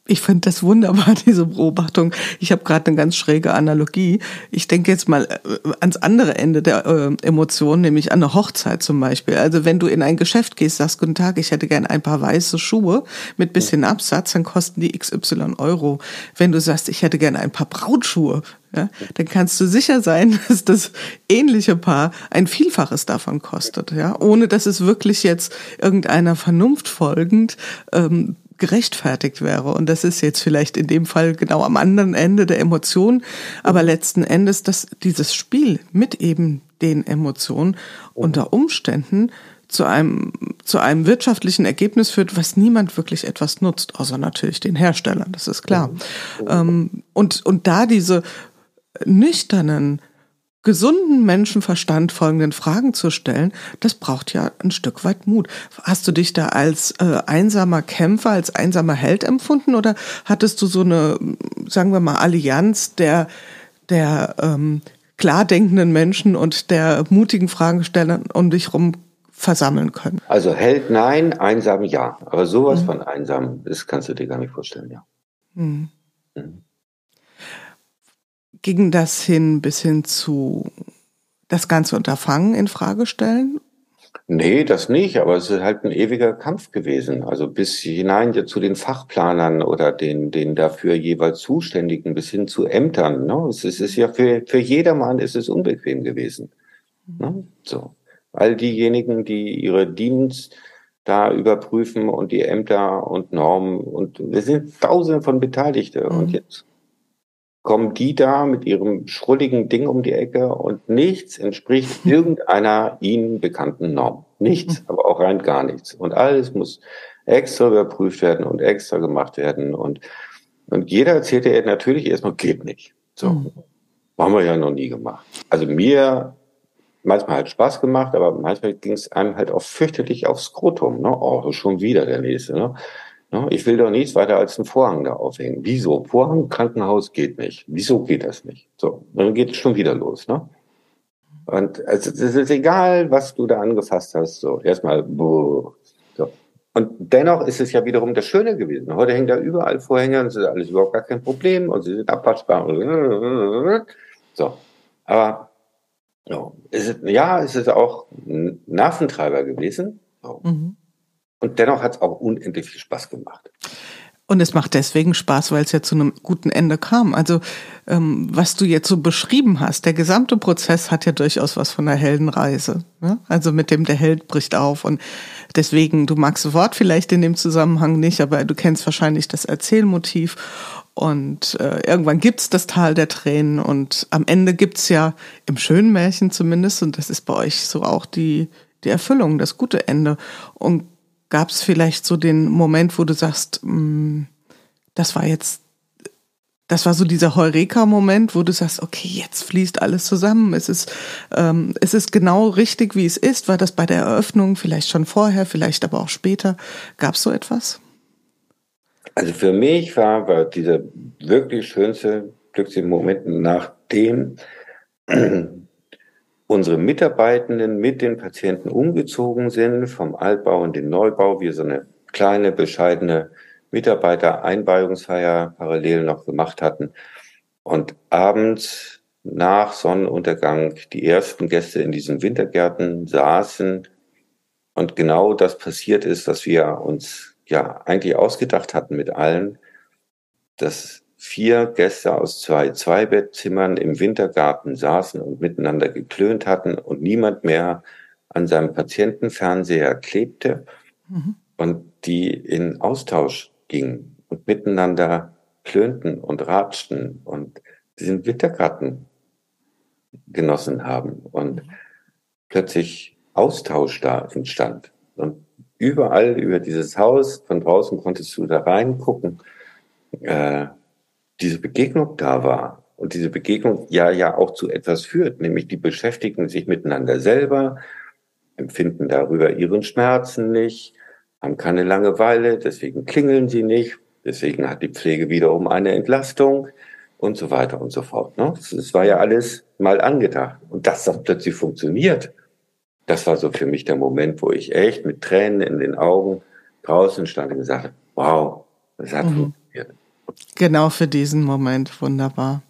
ich finde das wunderbar, [laughs] diese Beobachtung. Ich habe gerade eine ganz schräge Analogie. Ich denke jetzt mal äh, ans andere Ende der äh, Emotionen, nämlich an eine Hochzeit zum Beispiel. Also wenn du in ein Geschäft gehst, sagst, guten Tag, ich hätte gern ein paar weiße Schuhe mit bisschen Absatz, dann kosten die XY Euro. Wenn du sagst, ich hätte gern ein paar Brautschuhe, ja, dann kannst du sicher sein, [laughs] dass das ähnliche Paar ein Vielfaches davon kostet, ja, ohne dass es wirklich jetzt irgendeiner Vernunft folgend ähm, gerechtfertigt wäre. Und das ist jetzt vielleicht in dem Fall genau am anderen Ende der Emotion, aber letzten Endes, dass dieses Spiel mit eben den Emotionen unter Umständen zu einem, zu einem wirtschaftlichen Ergebnis führt, was niemand wirklich etwas nutzt, außer natürlich den Herstellern, das ist klar. Mhm. und, und da diese nüchternen, gesunden Menschenverstand folgenden Fragen zu stellen, das braucht ja ein Stück weit Mut. Hast du dich da als äh, einsamer Kämpfer, als einsamer Held empfunden oder hattest du so eine, sagen wir mal, Allianz der, der ähm, klar denkenden Menschen und der mutigen Fragesteller um dich rum versammeln können? Also Held nein, einsam ja. Aber sowas mhm. von einsam, das kannst du dir gar nicht vorstellen, ja. Mhm. Mhm ging das hin bis hin zu das ganze Unterfangen in Frage stellen? Nee, das nicht, aber es ist halt ein ewiger Kampf gewesen. Also bis hinein zu den Fachplanern oder den, den dafür jeweils Zuständigen bis hin zu Ämtern. Ne? Es, ist, es ist ja für, für jedermann ist es unbequem gewesen. Ne? So. All diejenigen, die ihre Dienst da überprüfen und die Ämter und Normen und wir sind tausende von Beteiligte mhm. und jetzt kommen die da mit ihrem schrulligen Ding um die Ecke und nichts entspricht [laughs] irgendeiner ihnen bekannten Norm. Nichts, hm. aber auch rein gar nichts. Und alles muss extra überprüft werden und extra gemacht werden. Und, und jeder erzählte ja natürlich erstmal, geht nicht. So. Mhm. Haben wir ja noch nie gemacht. Also mir manchmal hat Spaß gemacht, aber manchmal ging es einem halt auch fürchterlich aufs Skrotum. Ne? Oh, schon wieder der nächste. Ne? Ne? Ich will doch nichts weiter als einen Vorhang da aufhängen. Wieso? Vorhang, Krankenhaus geht nicht. Wieso geht das nicht? So, dann geht es schon wieder los. Ne? Und also, es ist egal, was du da angefasst hast. So, erstmal, so. Und dennoch ist es ja wiederum das Schöne gewesen. Heute hängen da überall Vorhänge und es ist alles überhaupt gar kein Problem und sie sind abwaschbar. So, aber so, ist ja, es ist auch ein Nerventreiber gewesen. So. Mhm. Und dennoch hat es auch unendlich viel Spaß gemacht. Und es macht deswegen Spaß, weil es ja zu einem guten Ende kam. Also ähm, was du jetzt so beschrieben hast, der gesamte Prozess hat ja durchaus was von einer Heldenreise. Ne? Also mit dem der Held bricht auf und deswegen, du magst das Wort vielleicht in dem Zusammenhang nicht, aber du kennst wahrscheinlich das Erzählmotiv. Und äh, irgendwann gibt's das Tal der Tränen und am Ende gibt's ja im schönen Märchen zumindest, und das ist bei euch so auch die, die Erfüllung, das gute Ende. Und Gab es vielleicht so den Moment, wo du sagst, mm, das war jetzt, das war so dieser Heureka-Moment, wo du sagst, okay, jetzt fließt alles zusammen. Es ist, ähm, es ist genau richtig, wie es ist. War das bei der Eröffnung, vielleicht schon vorher, vielleicht aber auch später? Gab es so etwas? Also für mich war, war dieser wirklich schönste glückliche Moment, nachdem unsere Mitarbeitenden mit den Patienten umgezogen sind, vom Altbau in den Neubau, wir so eine kleine, bescheidene Mitarbeitereinweihungsfeier parallel noch gemacht hatten. Und abends nach Sonnenuntergang die ersten Gäste in diesen Wintergärten saßen und genau das passiert ist, was wir uns ja eigentlich ausgedacht hatten mit allen, dass vier Gäste aus zwei Zweibettzimmern im Wintergarten saßen und miteinander geklönt hatten und niemand mehr an seinem Patientenfernseher klebte mhm. und die in Austausch gingen und miteinander klönten und ratschten und diesen Wintergarten genossen haben und mhm. plötzlich Austausch da entstand. Und überall über dieses Haus, von draußen konntest du da reingucken, äh, diese Begegnung da war und diese Begegnung ja ja auch zu etwas führt, nämlich die beschäftigen sich miteinander selber, empfinden darüber ihren Schmerzen nicht, haben keine Langeweile, deswegen klingeln sie nicht, deswegen hat die Pflege wiederum eine Entlastung und so weiter und so fort. Ne? Das war ja alles mal angedacht. Und dass das plötzlich funktioniert, das war so für mich der Moment, wo ich echt mit Tränen in den Augen draußen stand und gesagt habe, wow, das hat mhm. funktioniert. Genau für diesen Moment, wunderbar.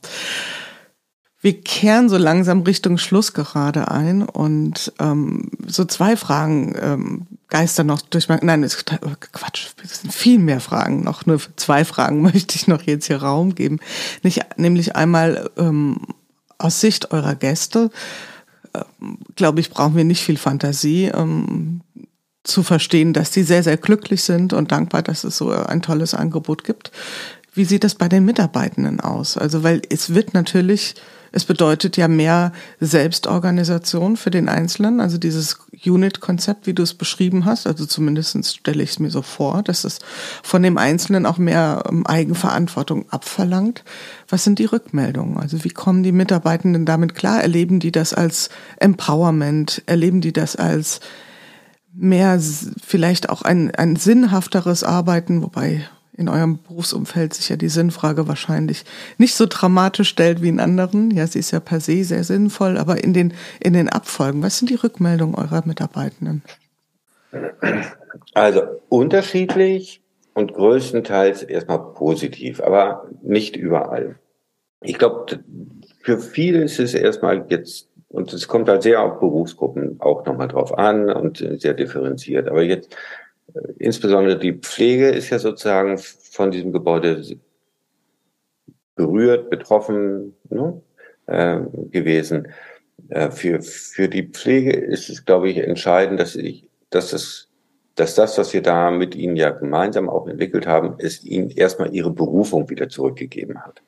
Wir kehren so langsam Richtung Schluss gerade ein und ähm, so zwei Fragen ähm, geistern noch durch mein, nein, ist Quatsch, es sind viel mehr Fragen noch, nur zwei Fragen [laughs] möchte ich noch jetzt hier Raum geben. Nicht, nämlich einmal ähm, aus Sicht eurer Gäste, ähm, glaube ich, brauchen wir nicht viel Fantasie, ähm, zu verstehen, dass die sehr, sehr glücklich sind und dankbar, dass es so ein tolles Angebot gibt. Wie sieht das bei den Mitarbeitenden aus? Also, weil es wird natürlich es bedeutet ja mehr Selbstorganisation für den Einzelnen, also dieses Unit-Konzept, wie du es beschrieben hast. Also zumindest stelle ich es mir so vor, dass es von dem Einzelnen auch mehr ähm, Eigenverantwortung abverlangt. Was sind die Rückmeldungen? Also wie kommen die Mitarbeitenden damit klar? Erleben die das als Empowerment? Erleben die das als mehr vielleicht auch ein, ein sinnhafteres Arbeiten, wobei in eurem Berufsumfeld sich ja die Sinnfrage wahrscheinlich nicht so dramatisch stellt wie in anderen. Ja, sie ist ja per se sehr sinnvoll, aber in den, in den Abfolgen, was sind die Rückmeldungen eurer Mitarbeitenden? Also unterschiedlich und größtenteils erstmal positiv, aber nicht überall. Ich glaube, für viele ist es erstmal jetzt, und es kommt halt sehr auf Berufsgruppen auch nochmal drauf an und sehr differenziert, aber jetzt insbesondere die Pflege ist ja sozusagen von diesem Gebäude berührt, betroffen ne, äh, gewesen. Äh, für, für die Pflege ist es, glaube ich, entscheidend, dass, ich, dass, das, dass das, was wir da mit Ihnen ja gemeinsam auch entwickelt haben, ist Ihnen erstmal Ihre Berufung wieder zurückgegeben hat.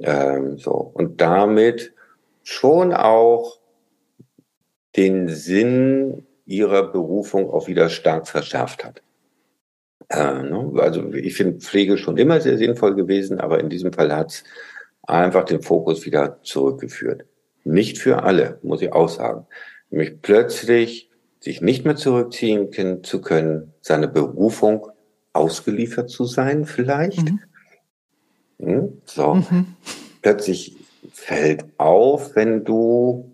Ähm, so. Und damit schon auch den Sinn ihrer Berufung auch wieder stark verschärft hat. Äh, ne? Also ich finde Pflege schon immer sehr sinnvoll gewesen, aber in diesem Fall hat es einfach den Fokus wieder zurückgeführt. Nicht für alle, muss ich auch sagen. Nämlich plötzlich sich nicht mehr zurückziehen zu können, seine Berufung ausgeliefert zu sein vielleicht. Mhm. Hm? So. Mhm. Plötzlich fällt auf, wenn du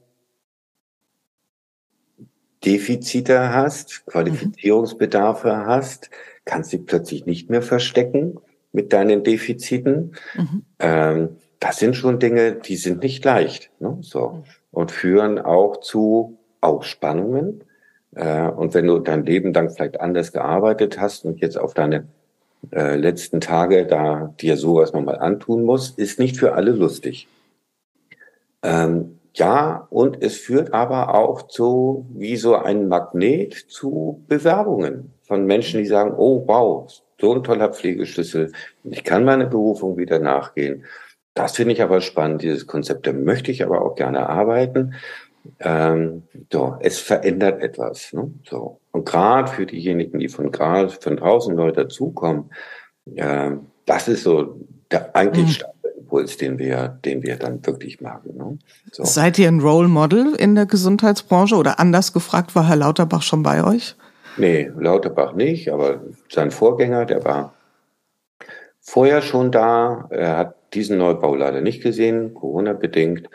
Defizite hast, Qualifizierungsbedarfe mhm. hast, kannst du plötzlich nicht mehr verstecken mit deinen Defiziten. Mhm. Ähm, das sind schon Dinge, die sind nicht leicht, ne? so und führen auch zu Ausspannungen. Äh, und wenn du dein Leben dann vielleicht anders gearbeitet hast und jetzt auf deine äh, letzten Tage da dir sowas nochmal antun musst, ist nicht für alle lustig. Ähm, ja, und es führt aber auch zu, wie so ein Magnet zu Bewerbungen von Menschen, die sagen, oh wow, so ein toller Pflegeschlüssel, ich kann meine Berufung wieder nachgehen. Das finde ich aber spannend, dieses Konzept, da möchte ich aber auch gerne arbeiten. Ähm, so, es verändert etwas. Ne? So. Und gerade für diejenigen, die von, gerade von draußen neu dazukommen, äh, das ist so der eigentlich mhm. Impuls, den wir, den wir dann wirklich machen. Ne? So. Seid ihr ein Role Model in der Gesundheitsbranche oder anders gefragt, war Herr Lauterbach schon bei euch? Nee, Lauterbach nicht, aber sein Vorgänger, der war vorher schon da. Er hat diesen Neubau leider nicht gesehen, Corona-bedingt.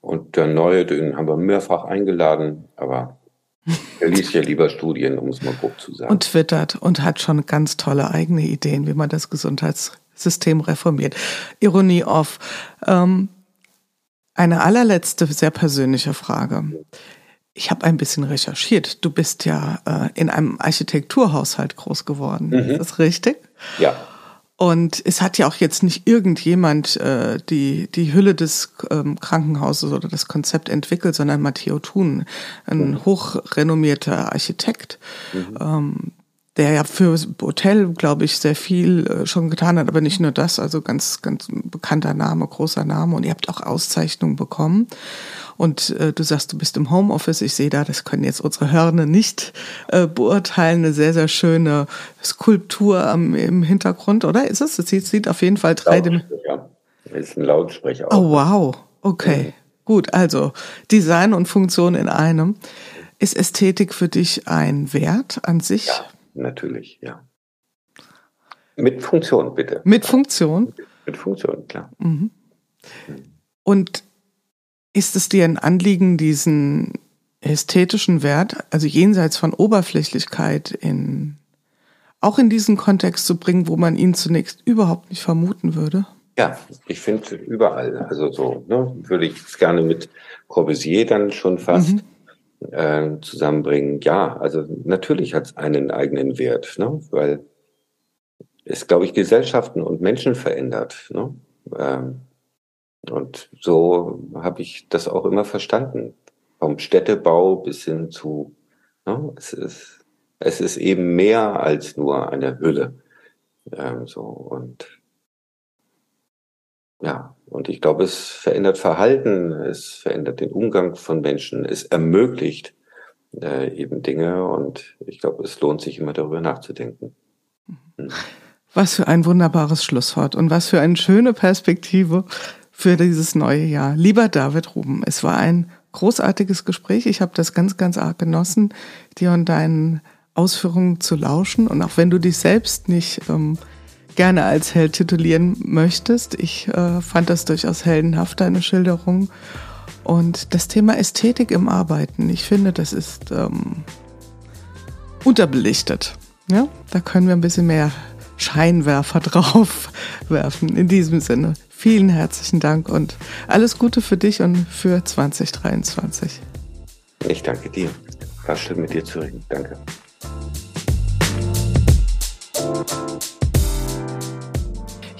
Und der neue, den haben wir mehrfach eingeladen, aber er liest ja lieber Studien, um es mal grob zu sagen. Und twittert und hat schon ganz tolle eigene Ideen, wie man das Gesundheits System reformiert. Ironie off. Ähm, eine allerletzte, sehr persönliche Frage. Ich habe ein bisschen recherchiert. Du bist ja äh, in einem Architekturhaushalt groß geworden. Mhm. Ist das richtig? Ja. Und es hat ja auch jetzt nicht irgendjemand äh, die, die Hülle des ähm, Krankenhauses oder das Konzept entwickelt, sondern Matteo Thun, ein mhm. hochrenommierter Architekt, mhm. ähm, der ja für Hotel, glaube ich, sehr viel äh, schon getan hat, aber nicht nur das, also ganz, ganz bekannter Name, großer Name und ihr habt auch Auszeichnungen bekommen. Und äh, du sagst, du bist im Homeoffice. Ich sehe da, das können jetzt unsere Hörner nicht äh, beurteilen, eine sehr, sehr schöne Skulptur am, im Hintergrund, oder? Ist es? Es sieht, sieht auf jeden Fall drei Lautsprecher. Das ist ein Lautsprecher. Auch. Oh, wow. Okay. Mhm. Gut, also Design und Funktion in einem. Ist Ästhetik für dich ein Wert an sich? Ja. Natürlich, ja. Mit Funktion, bitte. Mit Funktion? Mit Funktion, klar. Mhm. Und ist es dir ein Anliegen, diesen ästhetischen Wert, also jenseits von Oberflächlichkeit, in, auch in diesen Kontext zu bringen, wo man ihn zunächst überhaupt nicht vermuten würde? Ja, ich finde überall. Also so, ne, würde ich es gerne mit Corbusier dann schon fast mhm. Äh, zusammenbringen. Ja, also natürlich hat es einen eigenen Wert, ne, weil es, glaube ich, Gesellschaften und Menschen verändert. Ne? Ähm, und so habe ich das auch immer verstanden. Vom Städtebau bis hin zu, ne? es, ist, es ist eben mehr als nur eine Hülle. Ähm, so und ja, und ich glaube, es verändert Verhalten, es verändert den Umgang von Menschen, es ermöglicht äh, eben Dinge und ich glaube, es lohnt sich immer darüber nachzudenken. Mhm. Was für ein wunderbares Schlusswort und was für eine schöne Perspektive für dieses neue Jahr. Lieber David Ruben, es war ein großartiges Gespräch. Ich habe das ganz, ganz arg genossen, dir und deinen Ausführungen zu lauschen. Und auch wenn du dich selbst nicht ähm, gerne als Held titulieren möchtest, ich äh, fand das durchaus heldenhaft, deine Schilderung. Und das Thema Ästhetik im Arbeiten, ich finde, das ist ähm, unterbelichtet. Ja, da können wir ein bisschen mehr Scheinwerfer [laughs] drauf werfen. In diesem Sinne, vielen herzlichen Dank und alles Gute für dich und für 2023. Ich danke dir. War schön mit dir zu reden. Danke.